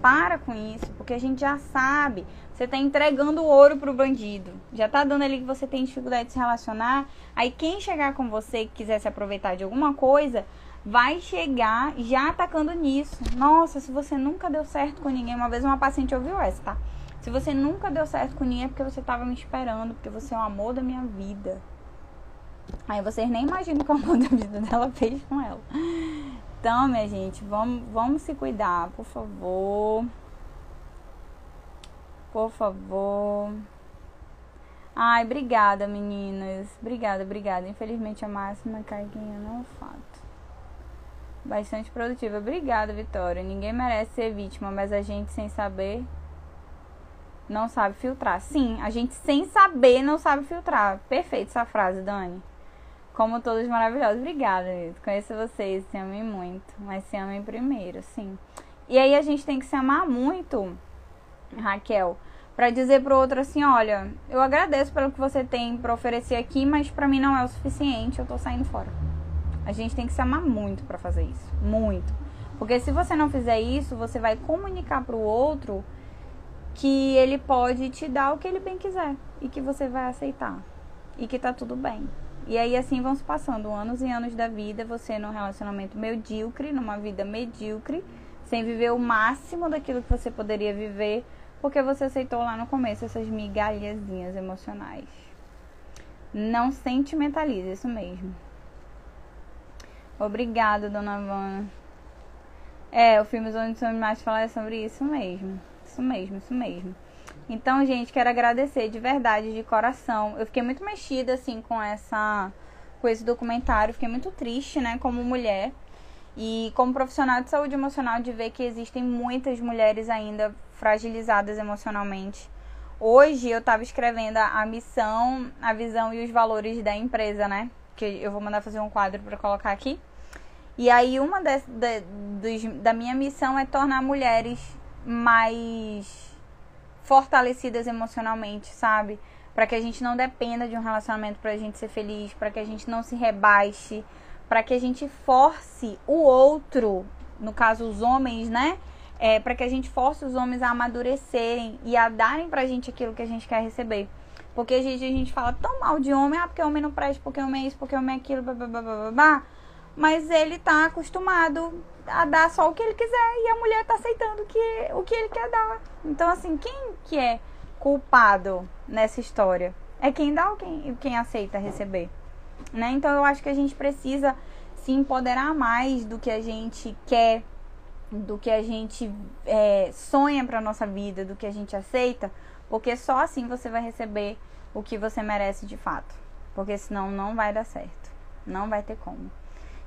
Speaker 2: Para com isso, porque a gente já sabe. Você tá entregando o ouro pro bandido. Já tá dando ali que você tem dificuldade de se relacionar. Aí quem chegar com você e quiser se aproveitar de alguma coisa, vai chegar já atacando nisso. Nossa, se você nunca deu certo com ninguém. Uma vez uma paciente ouviu essa, tá? Se você nunca deu certo com ninguém é porque você tava me esperando, porque você é o amor da minha vida. Aí vocês nem imaginam o amor da vida dela fez com ela. Então, minha gente, vamos, vamos se cuidar, por favor. Por favor. Ai, obrigada, meninas. Obrigada, obrigada. Infelizmente a máxima carguinha não é fato. Bastante produtiva. Obrigada, Vitória. Ninguém merece ser vítima, mas a gente sem saber não sabe filtrar. Sim, a gente sem saber não sabe filtrar. Perfeita essa frase, Dani. Como todos maravilhosos. Obrigada, Conheço vocês, se amem muito. Mas se amem primeiro, sim. E aí a gente tem que se amar muito, Raquel para dizer pro outro assim, olha, eu agradeço pelo que você tem para oferecer aqui, mas para mim não é o suficiente, eu tô saindo fora. A gente tem que se amar muito para fazer isso, muito. Porque se você não fizer isso, você vai comunicar para o outro que ele pode te dar o que ele bem quiser e que você vai aceitar e que tá tudo bem. E aí assim vão se passando anos e anos da vida, você num relacionamento medíocre, numa vida medíocre, sem viver o máximo daquilo que você poderia viver, porque você aceitou lá no começo essas migalhazinhas emocionais. Não sentimentalize, isso mesmo. Obrigada, dona Vana. É, o filme Onde São Mais fala sobre isso mesmo. Isso mesmo, isso mesmo. Então, gente, quero agradecer de verdade, de coração. Eu fiquei muito mexida, assim, com essa com esse documentário. Fiquei muito triste, né, como mulher. E como profissional de saúde emocional, de ver que existem muitas mulheres ainda fragilizadas emocionalmente. Hoje eu estava escrevendo a missão, a visão e os valores da empresa, né? Que eu vou mandar fazer um quadro para colocar aqui. E aí uma das, da, dos, da minha missão é tornar mulheres mais fortalecidas emocionalmente, sabe? Para que a gente não dependa de um relacionamento para a gente ser feliz, para que a gente não se rebaixe, para que a gente force o outro, no caso os homens, né? É, para que a gente force os homens a amadurecerem e a darem pra gente aquilo que a gente quer receber. Porque a gente, a gente fala tão mal de homem, ah, porque homem não presta, porque homem é isso, porque homem é aquilo, blá, blá, blá, blá, blá. Mas ele tá acostumado a dar só o que ele quiser e a mulher tá aceitando que, o que ele quer dar. Então, assim, quem que é culpado nessa história? É quem dá ou quem, quem aceita receber? Né? Então, eu acho que a gente precisa se empoderar mais do que a gente quer, do que a gente é, sonha para nossa vida, do que a gente aceita, porque só assim você vai receber o que você merece de fato. Porque senão não vai dar certo. Não vai ter como.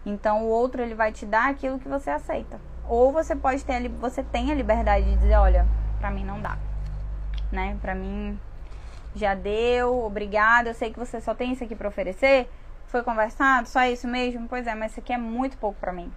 Speaker 2: Então o outro ele vai te dar aquilo que você aceita. Ou você pode ter você tem a liberdade de dizer, olha, para mim não dá. Né? Para mim já deu, obrigada. Eu sei que você só tem isso aqui para oferecer. Foi conversado, só isso mesmo? Pois é, mas isso aqui é muito pouco para mim.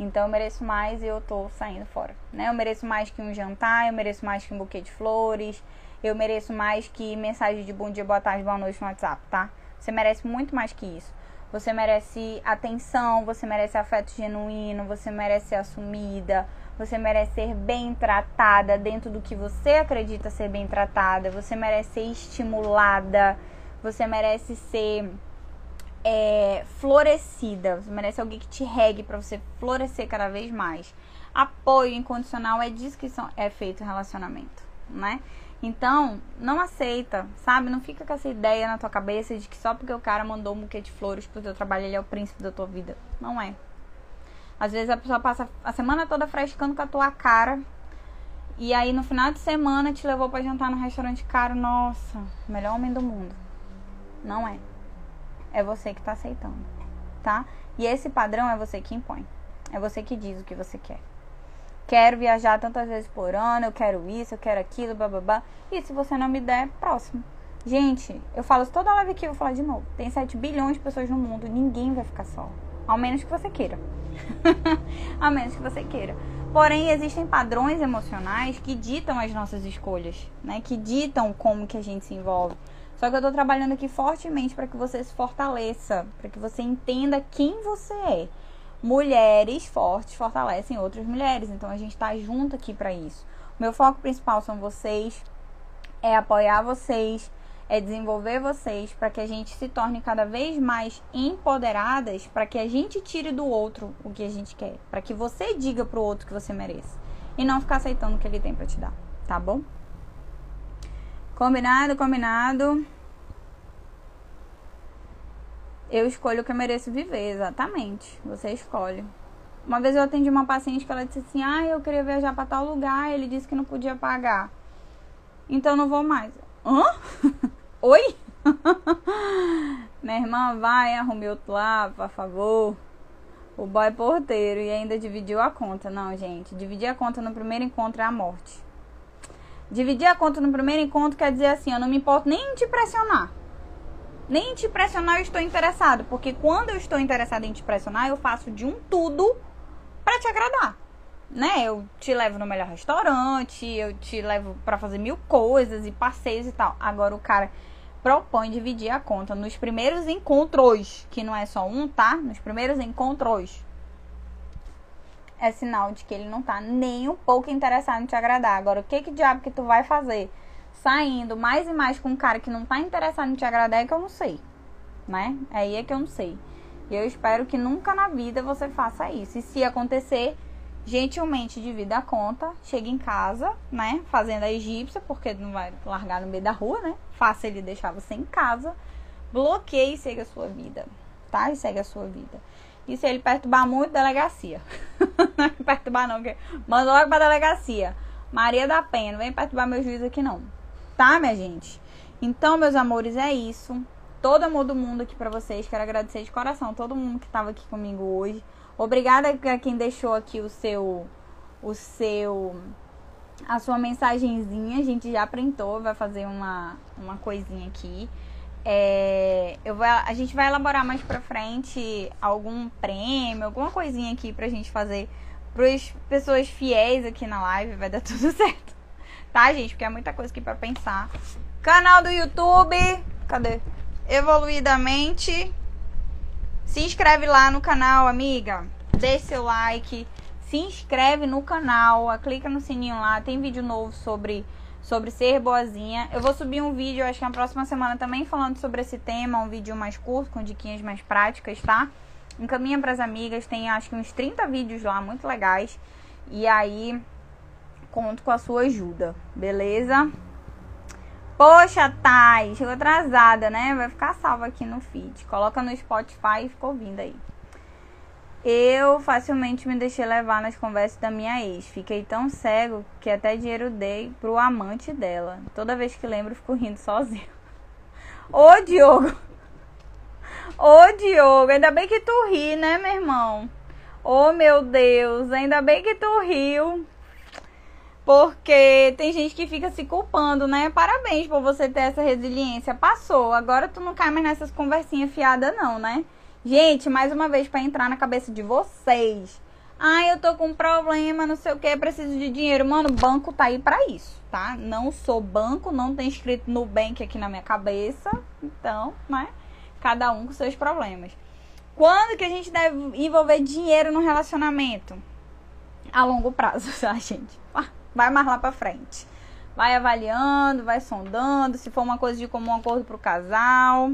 Speaker 2: Então eu mereço mais e eu tô saindo fora, né? Eu mereço mais que um jantar, eu mereço mais que um buquê de flores, eu mereço mais que mensagem de bom dia, boa tarde, boa noite no WhatsApp, tá? Você merece muito mais que isso. Você merece atenção, você merece afeto genuíno, você merece ser assumida, você merece ser bem tratada dentro do que você acredita ser bem tratada, você merece ser estimulada, você merece ser é, florescida, você merece alguém que te regue para você florescer cada vez mais. Apoio incondicional é disso que são, é feito o relacionamento, né? Então, não aceita, sabe? Não fica com essa ideia na tua cabeça de que só porque o cara mandou um buquê de flores pro teu trabalho, ele é o príncipe da tua vida. Não é. Às vezes a pessoa passa a semana toda frescando com a tua cara. E aí no final de semana te levou para jantar no restaurante caro. Nossa, melhor homem do mundo. Não é. É você que tá aceitando, tá? E esse padrão é você que impõe. É você que diz o que você quer quero viajar tantas vezes por ano, eu quero isso, eu quero aquilo, bababá. E se você não me der, próximo. Gente, eu falo isso toda live aqui, eu vou falar de novo. Tem 7 bilhões de pessoas no mundo, ninguém vai ficar só. Ao menos que você queira. Ao menos que você queira. Porém, existem padrões emocionais que ditam as nossas escolhas, né? Que ditam como que a gente se envolve. Só que eu tô trabalhando aqui fortemente para que você se fortaleça, para que você entenda quem você é mulheres fortes fortalecem outras mulheres. Então a gente está junto aqui para isso. Meu foco principal são vocês, é apoiar vocês, é desenvolver vocês para que a gente se torne cada vez mais empoderadas, para que a gente tire do outro o que a gente quer, para que você diga pro outro que você merece e não ficar aceitando o que ele tem para te dar, tá bom? Combinado, combinado. Eu escolho o que eu mereço viver, exatamente. Você escolhe. Uma vez eu atendi uma paciente que ela disse assim: Ah, eu queria viajar para tal lugar. Ele disse que não podia pagar. Então não vou mais. Hã? Oi? Minha irmã, vai, arrume outro lá, por favor. O boy é porteiro e ainda dividiu a conta. Não, gente. Dividir a conta no primeiro encontro é a morte. Dividir a conta no primeiro encontro quer dizer assim: eu não me importo nem em te pressionar nem te pressionar eu estou interessado, porque quando eu estou interessada em te pressionar, eu faço de um tudo para te agradar. Né? Eu te levo no melhor restaurante, eu te levo para fazer mil coisas e passeios e tal. Agora o cara propõe dividir a conta nos primeiros encontros, que não é só um, tá? Nos primeiros encontros. É sinal de que ele não tá nem um pouco interessado em te agradar. Agora, o que que diabo que tu vai fazer? Saindo mais e mais com um cara que não tá interessado em te agradar é que eu não sei, né? Aí é que eu não sei. E eu espero que nunca na vida você faça isso. E se acontecer, gentilmente divida a conta, chega em casa, né? Fazendo a egípcia, porque não vai largar no meio da rua, né? Faça ele deixar você em casa. Bloqueie e segue a sua vida, tá? E segue a sua vida. E se ele perturbar muito, delegacia. não é perturbar não, que manda logo pra delegacia. Maria da Penha, não vem perturbar meu juiz aqui não. Tá, minha gente? Então, meus amores, é isso. Todo amor do mundo aqui pra vocês. Quero agradecer de coração todo mundo que tava aqui comigo hoje. Obrigada a quem deixou aqui o seu o seu a sua mensagenzinha, a gente já printou, vai fazer uma, uma coisinha aqui. É, eu vou, a gente vai elaborar mais pra frente algum prêmio, alguma coisinha aqui pra gente fazer pras pessoas fiéis aqui na live, vai dar tudo certo. Tá, gente? Porque é muita coisa aqui pra pensar. Canal do YouTube, cadê? Evoluidamente. Se inscreve lá no canal, amiga. Deixe seu like. Se inscreve no canal. Clica no sininho lá. Tem vídeo novo sobre, sobre ser boazinha. Eu vou subir um vídeo, acho que na próxima semana também, falando sobre esse tema. Um vídeo mais curto, com diquinhas mais práticas, tá? Encaminha pras amigas. Tem acho que uns 30 vídeos lá, muito legais. E aí, conto com a sua ajuda, beleza? Poxa, Thay, chegou atrasada, né? Vai ficar salva aqui no feed. Coloca no Spotify e ficou ouvindo aí. Eu facilmente me deixei levar nas conversas da minha ex. Fiquei tão cego que até dinheiro dei pro amante dela. Toda vez que lembro, fico rindo sozinho. Ô, Diogo! Ô, Diogo, ainda bem que tu ri, né, meu irmão? Ô, meu Deus, ainda bem que tu riu. Porque tem gente que fica se culpando, né? Parabéns por você ter essa resiliência. Passou. Agora tu não cai mais nessas conversinhas fiadas, não, né? Gente, mais uma vez para entrar na cabeça de vocês. Ai, eu tô com um problema, não sei o que, preciso de dinheiro. Mano, banco tá aí para isso, tá? Não sou banco, não tem escrito no bank aqui na minha cabeça. Então, né? Cada um com seus problemas. Quando que a gente deve envolver dinheiro no relacionamento? A longo prazo, tá, gente? vai mais lá pra frente. Vai avaliando, vai sondando, se for uma coisa de comum acordo pro casal.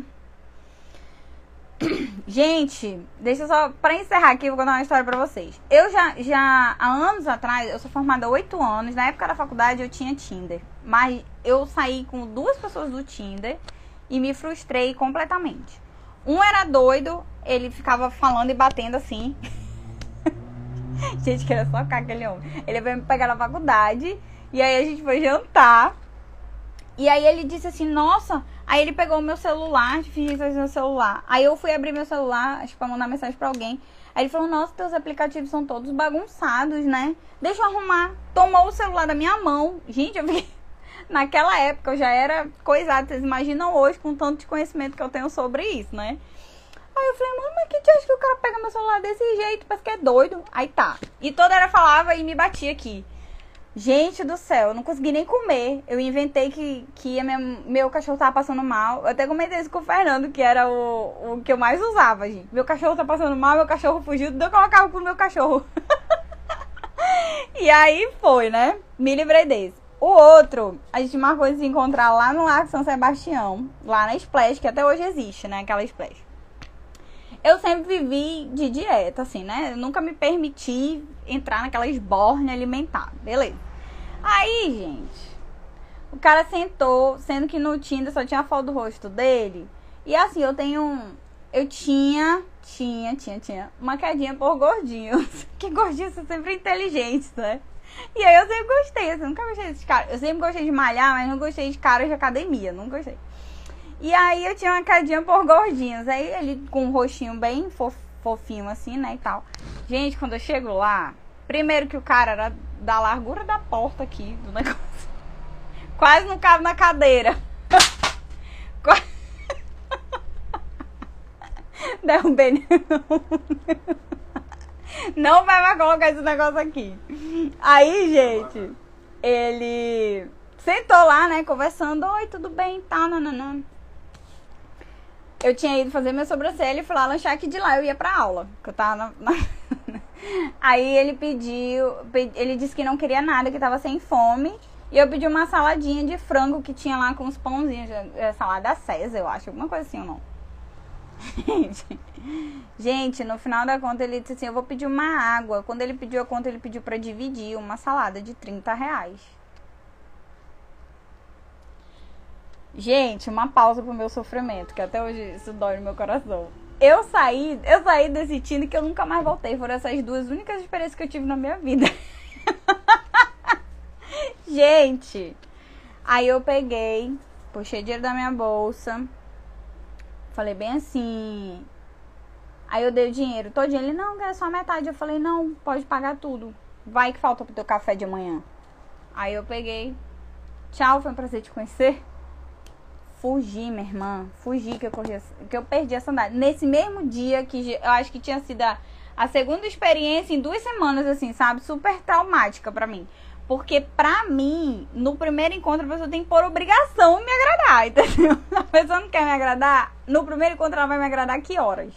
Speaker 2: Gente, deixa eu só, pra encerrar aqui, vou contar uma história pra vocês. Eu já, já, há anos atrás, eu sou formada há 8 anos, na época da faculdade eu tinha Tinder. Mas eu saí com duas pessoas do Tinder e me frustrei completamente. Um era doido, ele ficava falando e batendo assim. gente, que era só aquele homem. Ele veio me pegar na faculdade. E aí a gente foi jantar. E aí ele disse assim, nossa. Aí ele pegou o meu celular, fingiu fazer meu celular. Aí eu fui abrir meu celular, acho que pra mandar mensagem pra alguém. Aí ele falou, nossa, teus aplicativos são todos bagunçados, né? Deixa eu arrumar. Tomou o celular da minha mão. Gente, eu. Naquela época eu já era coisada. Vocês imaginam hoje com tanto de conhecimento que eu tenho sobre isso, né? Aí eu falei, mano, mas que dia que o cara pega meu celular desse jeito? Parece que é doido. Aí tá. E toda hora falava e me batia aqui. Gente do céu, eu não consegui nem comer. Eu inventei que, que minha, meu cachorro tava passando mal. Eu até comentei isso com o Fernando, que era o, o que eu mais usava, gente. Meu cachorro tá passando mal, meu cachorro fugiu, então eu colocava pro meu cachorro. e aí foi, né? Me livrei desse. O outro, a gente marcou de se encontrar lá no Lago São Sebastião, lá na Splash, que até hoje existe, né? Aquela Splash eu sempre vivi de dieta, assim, né? Eu nunca me permiti entrar naquela esborne alimentar. Beleza. Aí, gente, o cara sentou, sendo que no Tinder só tinha a foto do rosto dele. E assim, eu tenho. Eu tinha, tinha, tinha, tinha uma quedinha por gordinhos. que gordinhos são sempre inteligentes, né? E aí eu sempre gostei, assim, nunca gostei desses caras. Eu sempre gostei de malhar, mas não gostei de caras de academia, não gostei. E aí eu tinha uma cadinha por gordinhos. Aí ele com um rostinho bem fofinho assim, né, e tal. Gente, quando eu chego lá, primeiro que o cara era da largura da porta aqui do negócio. Quase não cabe na cadeira. Derrubei. Não vai mais colocar esse negócio aqui. Aí, gente, ele sentou lá, né, conversando. Oi, tudo bem? Tá, nananã eu tinha ido fazer minha sobrancelha e fui lá lanchar aqui de lá. Eu ia pra aula. Que eu tava na, na... Aí ele pediu, pe- ele disse que não queria nada, que tava sem fome. E eu pedi uma saladinha de frango que tinha lá com os pãozinhos, é, salada César, eu acho, alguma coisa assim ou não. Gente, gente, no final da conta ele disse assim, eu vou pedir uma água. Quando ele pediu a conta, ele pediu pra dividir uma salada de 30 reais. Gente, uma pausa pro meu sofrimento, que até hoje isso dói no meu coração. Eu saí, eu saí desse time que eu nunca mais voltei. Foram essas duas únicas experiências que eu tive na minha vida. Gente, aí eu peguei, puxei dinheiro da minha bolsa, falei bem assim. Aí eu dei o dinheiro todinho. Ele, não, quer só metade. Eu falei, não, pode pagar tudo. Vai que falta pro teu café de manhã. Aí eu peguei. Tchau, foi um prazer te conhecer. Fugi, minha irmã. Fugi que eu corri, que eu perdi a sandália. Nesse mesmo dia que eu acho que tinha sido a, a segunda experiência em duas semanas, assim, sabe? Super traumática pra mim. Porque pra mim, no primeiro encontro, a pessoa tem por obrigação me agradar, entendeu? A pessoa não quer me agradar, no primeiro encontro ela vai me agradar que horas?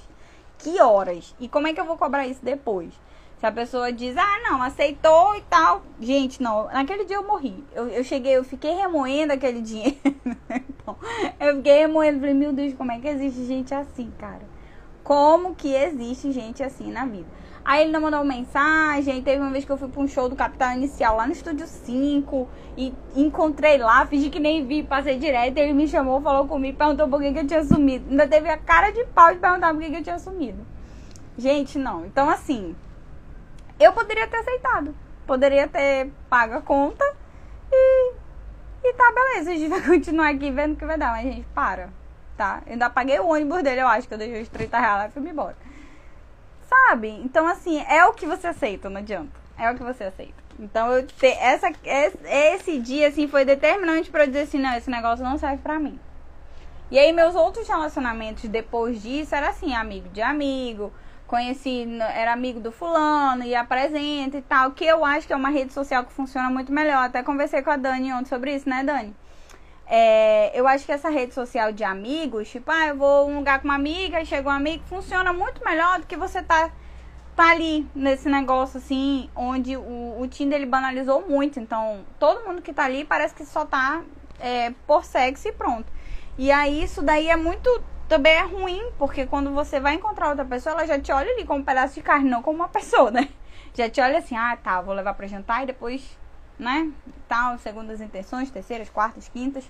Speaker 2: Que horas? E como é que eu vou cobrar isso depois? Se a pessoa diz, ah, não, aceitou e tal. Gente, não, naquele dia eu morri. Eu, eu cheguei, eu fiquei remoendo aquele dinheiro. então, eu fiquei remoendo, falei, meu Deus, como é que existe gente assim, cara? Como que existe gente assim na vida? Aí ele não mandou mensagem, teve uma vez que eu fui pra um show do Capital Inicial lá no Estúdio 5 e encontrei lá, fingi que nem vi, passei direto, ele me chamou, falou comigo, perguntou por que, que eu tinha sumido. Ainda teve a cara de pau de perguntar por que, que eu tinha sumido. Gente, não. Então, assim, eu poderia ter aceitado. Poderia ter pago a conta e, e tá, beleza, a gente vai continuar aqui vendo o que vai dar, mas, gente, para, tá? Eu ainda paguei o ônibus dele, eu acho que eu deixei os 30 reais lá e fui embora. Sabe? Então, assim, é o que você aceita, não adianta. É o que você aceita. Então, eu te, essa, esse, dia, assim, foi determinante pra eu dizer assim, não, esse negócio não serve pra mim. E aí, meus outros relacionamentos depois disso, era assim, amigo de amigo, conheci, era amigo do fulano, e apresenta e tal, que eu acho que é uma rede social que funciona muito melhor. Até conversei com a Dani ontem sobre isso, né, Dani? É, eu acho que essa rede social de amigos, tipo, ah, eu vou um lugar com uma amiga e chega um amigo, funciona muito melhor do que você tá, tá ali nesse negócio assim, onde o, o Tinder ele banalizou muito. Então, todo mundo que tá ali parece que só tá é, por sexo e pronto. E aí, isso daí é muito. Também é ruim, porque quando você vai encontrar outra pessoa, ela já te olha ali como um pedaço de carne, não como uma pessoa, né? Já te olha assim, ah, tá, vou levar pra jantar e depois né? Tal, segundas intenções, terceiras, quartas, quintas.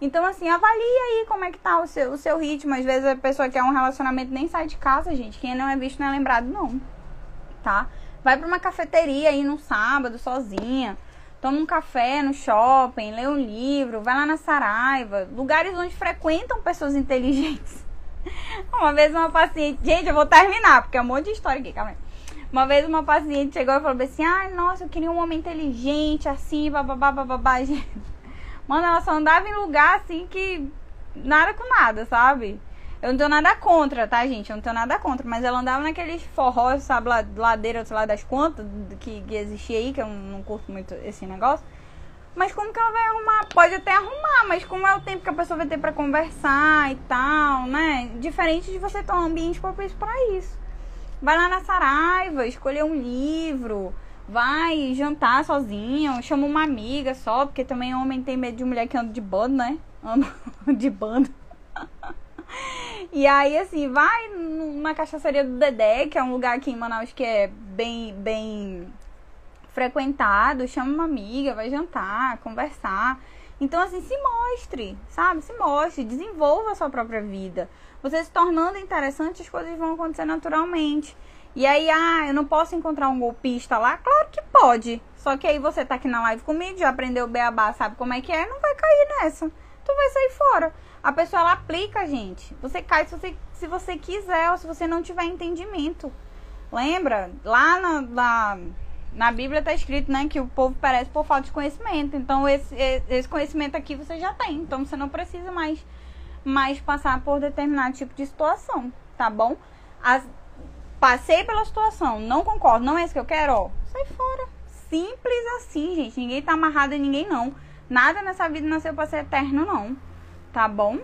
Speaker 2: Então, assim, avalie aí como é que tá o seu, o seu ritmo. Às vezes a pessoa quer um relacionamento nem sai de casa, gente. Quem não é visto não é lembrado, não. Tá? Vai pra uma cafeteria aí no sábado, sozinha. Toma um café no shopping, lê um livro, vai lá na Saraiva. Lugares onde frequentam pessoas inteligentes. Uma vez uma paciente... Gente, eu vou terminar, porque é um monte de história aqui, calma aí. Uma vez uma paciente chegou e falou assim: ai, nossa, eu queria um homem inteligente, assim, bababá, bababá. Mano, ela só andava em lugar assim que nada com nada, sabe? Eu não tenho nada contra, tá, gente? Eu não tenho nada contra. Mas ela andava naqueles forrós, sabe, ladeira, sei lá das quantas que, que existia aí, que eu não curto muito esse negócio. Mas como que ela vai arrumar? Pode até arrumar, mas como é o tempo que a pessoa vai ter pra conversar e tal, né? Diferente de você ter um ambiente propício pra isso. Vai lá na Saraiva, escolher um livro, vai jantar sozinho, chama uma amiga só, porque também homem tem medo de mulher que anda de bando, né? Anda de bando. E aí, assim, vai numa cachaçaria do Dedé, que é um lugar aqui em Manaus que é bem, bem frequentado, chama uma amiga, vai jantar, conversar. Então, assim, se mostre, sabe? Se mostre, desenvolva a sua própria vida. Você se tornando interessante, as coisas vão acontecer naturalmente. E aí, ah, eu não posso encontrar um golpista lá? Claro que pode. Só que aí você tá aqui na live comigo, já aprendeu o beabá, sabe como é que é? Não vai cair nessa. Tu vai sair fora. A pessoa, ela aplica, gente. Você cai se você, se você quiser ou se você não tiver entendimento. Lembra? Lá na, na, na Bíblia tá escrito, né, que o povo perece por falta de conhecimento. Então, esse, esse conhecimento aqui você já tem. Então, você não precisa mais, mais passar por determinado tipo de situação, tá bom? As, passei pela situação, não concordo, não é isso que eu quero, ó, sai fora. Simples assim, gente. Ninguém tá amarrado em ninguém, não. Nada nessa vida nasceu pra ser eterno, não. Tá bom?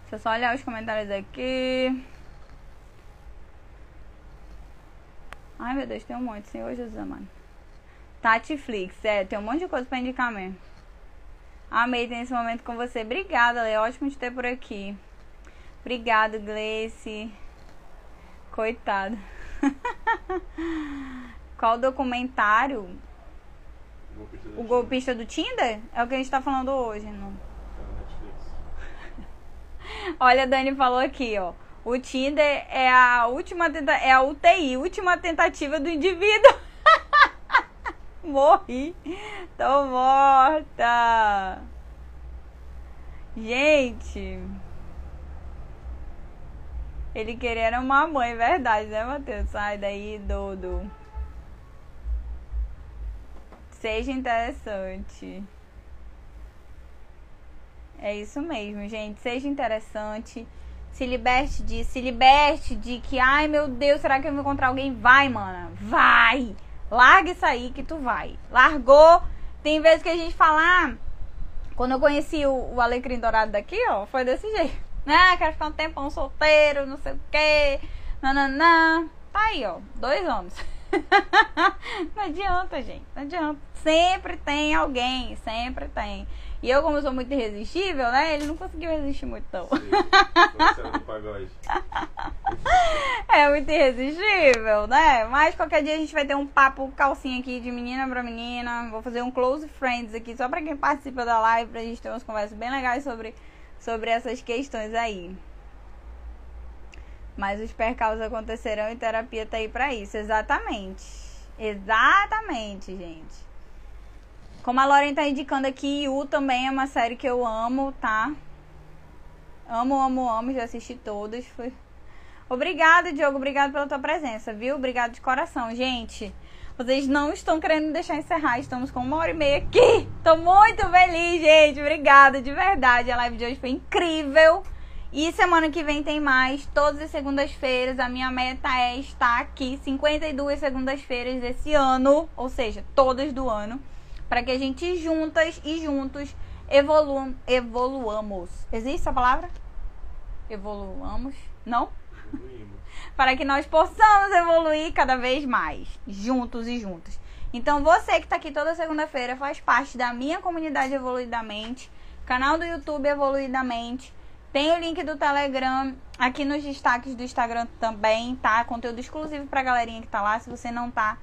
Speaker 2: Deixa eu só olhar os comentários aqui. Ai, meu Deus, tem um monte, Senhor Jesus, amado. Tatiflix, é, tem um monte de coisa pra indicar mesmo. Amei ter esse momento com você. Obrigada, Lê. Ótimo te ter por aqui. Obrigado, Gleice. Coitado. Qual documentário? O golpista do Tinder? É o que a gente tá falando hoje, não? Olha, a Dani falou aqui, ó. O Tinder é a última tenta é a UTI, última tentativa do indivíduo. Morri. Tô morta. Gente. Ele queria uma mãe, verdade, né, Matheus? Sai daí, Dodo. Seja interessante. É isso mesmo, gente. Seja interessante. Se liberte de, se liberte de que, ai meu Deus, será que eu vou encontrar alguém? Vai, mana. Vai. Larga isso aí que tu vai. Largou. Tem vezes que a gente fala, ah, quando eu conheci o, o Alecrim Dourado daqui, ó, foi desse jeito. Ah, quero ficar um tempão solteiro, não sei o quê. Nananã. Tá aí, ó. Dois anos. não adianta, gente. Não adianta. Sempre tem alguém. Sempre tem. E eu, como sou muito irresistível, né? Ele não conseguiu resistir muito, não. é muito irresistível, né? Mas qualquer dia a gente vai ter um papo calcinha aqui de menina pra menina. Vou fazer um close friends aqui só pra quem participa da live, pra gente ter umas conversas bem legais sobre, sobre essas questões aí. Mas os percalços acontecerão e terapia tá aí pra isso. Exatamente. Exatamente, gente. Como a Lauren tá indicando aqui, Yu também é uma série que eu amo, tá? Amo, amo, amo, já assisti todas. Foi... Obrigada, Diogo, obrigado pela tua presença, viu? Obrigado de coração, gente. Vocês não estão querendo deixar encerrar, estamos com uma hora e meia aqui. Tô muito feliz, gente. Obrigada, de verdade. A live de hoje foi incrível. E semana que vem tem mais, todas as segundas-feiras. A minha meta é estar aqui 52 segundas-feiras desse ano, ou seja, todas do ano para que a gente juntas e juntos evolu evoluamos. Existe essa palavra? Evoluamos? Não? para que nós possamos evoluir cada vez mais, juntos e juntos. Então você que está aqui toda segunda-feira faz parte da minha comunidade Evoluidamente, canal do YouTube Evoluidamente. Tem o link do Telegram aqui nos destaques do Instagram também, tá? Conteúdo exclusivo pra galerinha que tá lá. Se você não tá,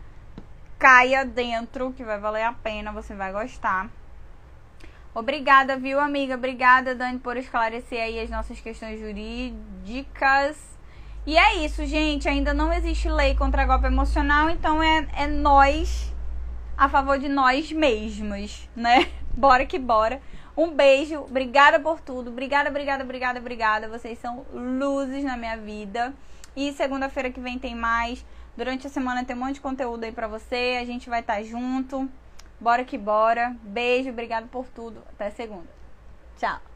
Speaker 2: caia dentro, que vai valer a pena, você vai gostar. Obrigada, viu, amiga? Obrigada, Dani, por esclarecer aí as nossas questões jurídicas. E é isso, gente. Ainda não existe lei contra golpe emocional, então é, é nós a favor de nós mesmos, né? Bora que bora. Um beijo, obrigada por tudo. Obrigada, obrigada, obrigada, obrigada. Vocês são luzes na minha vida. E segunda-feira que vem tem mais. Durante a semana tem um monte de conteúdo aí pra você. A gente vai estar tá junto. Bora que bora. Beijo, obrigado por tudo. Até segunda. Tchau.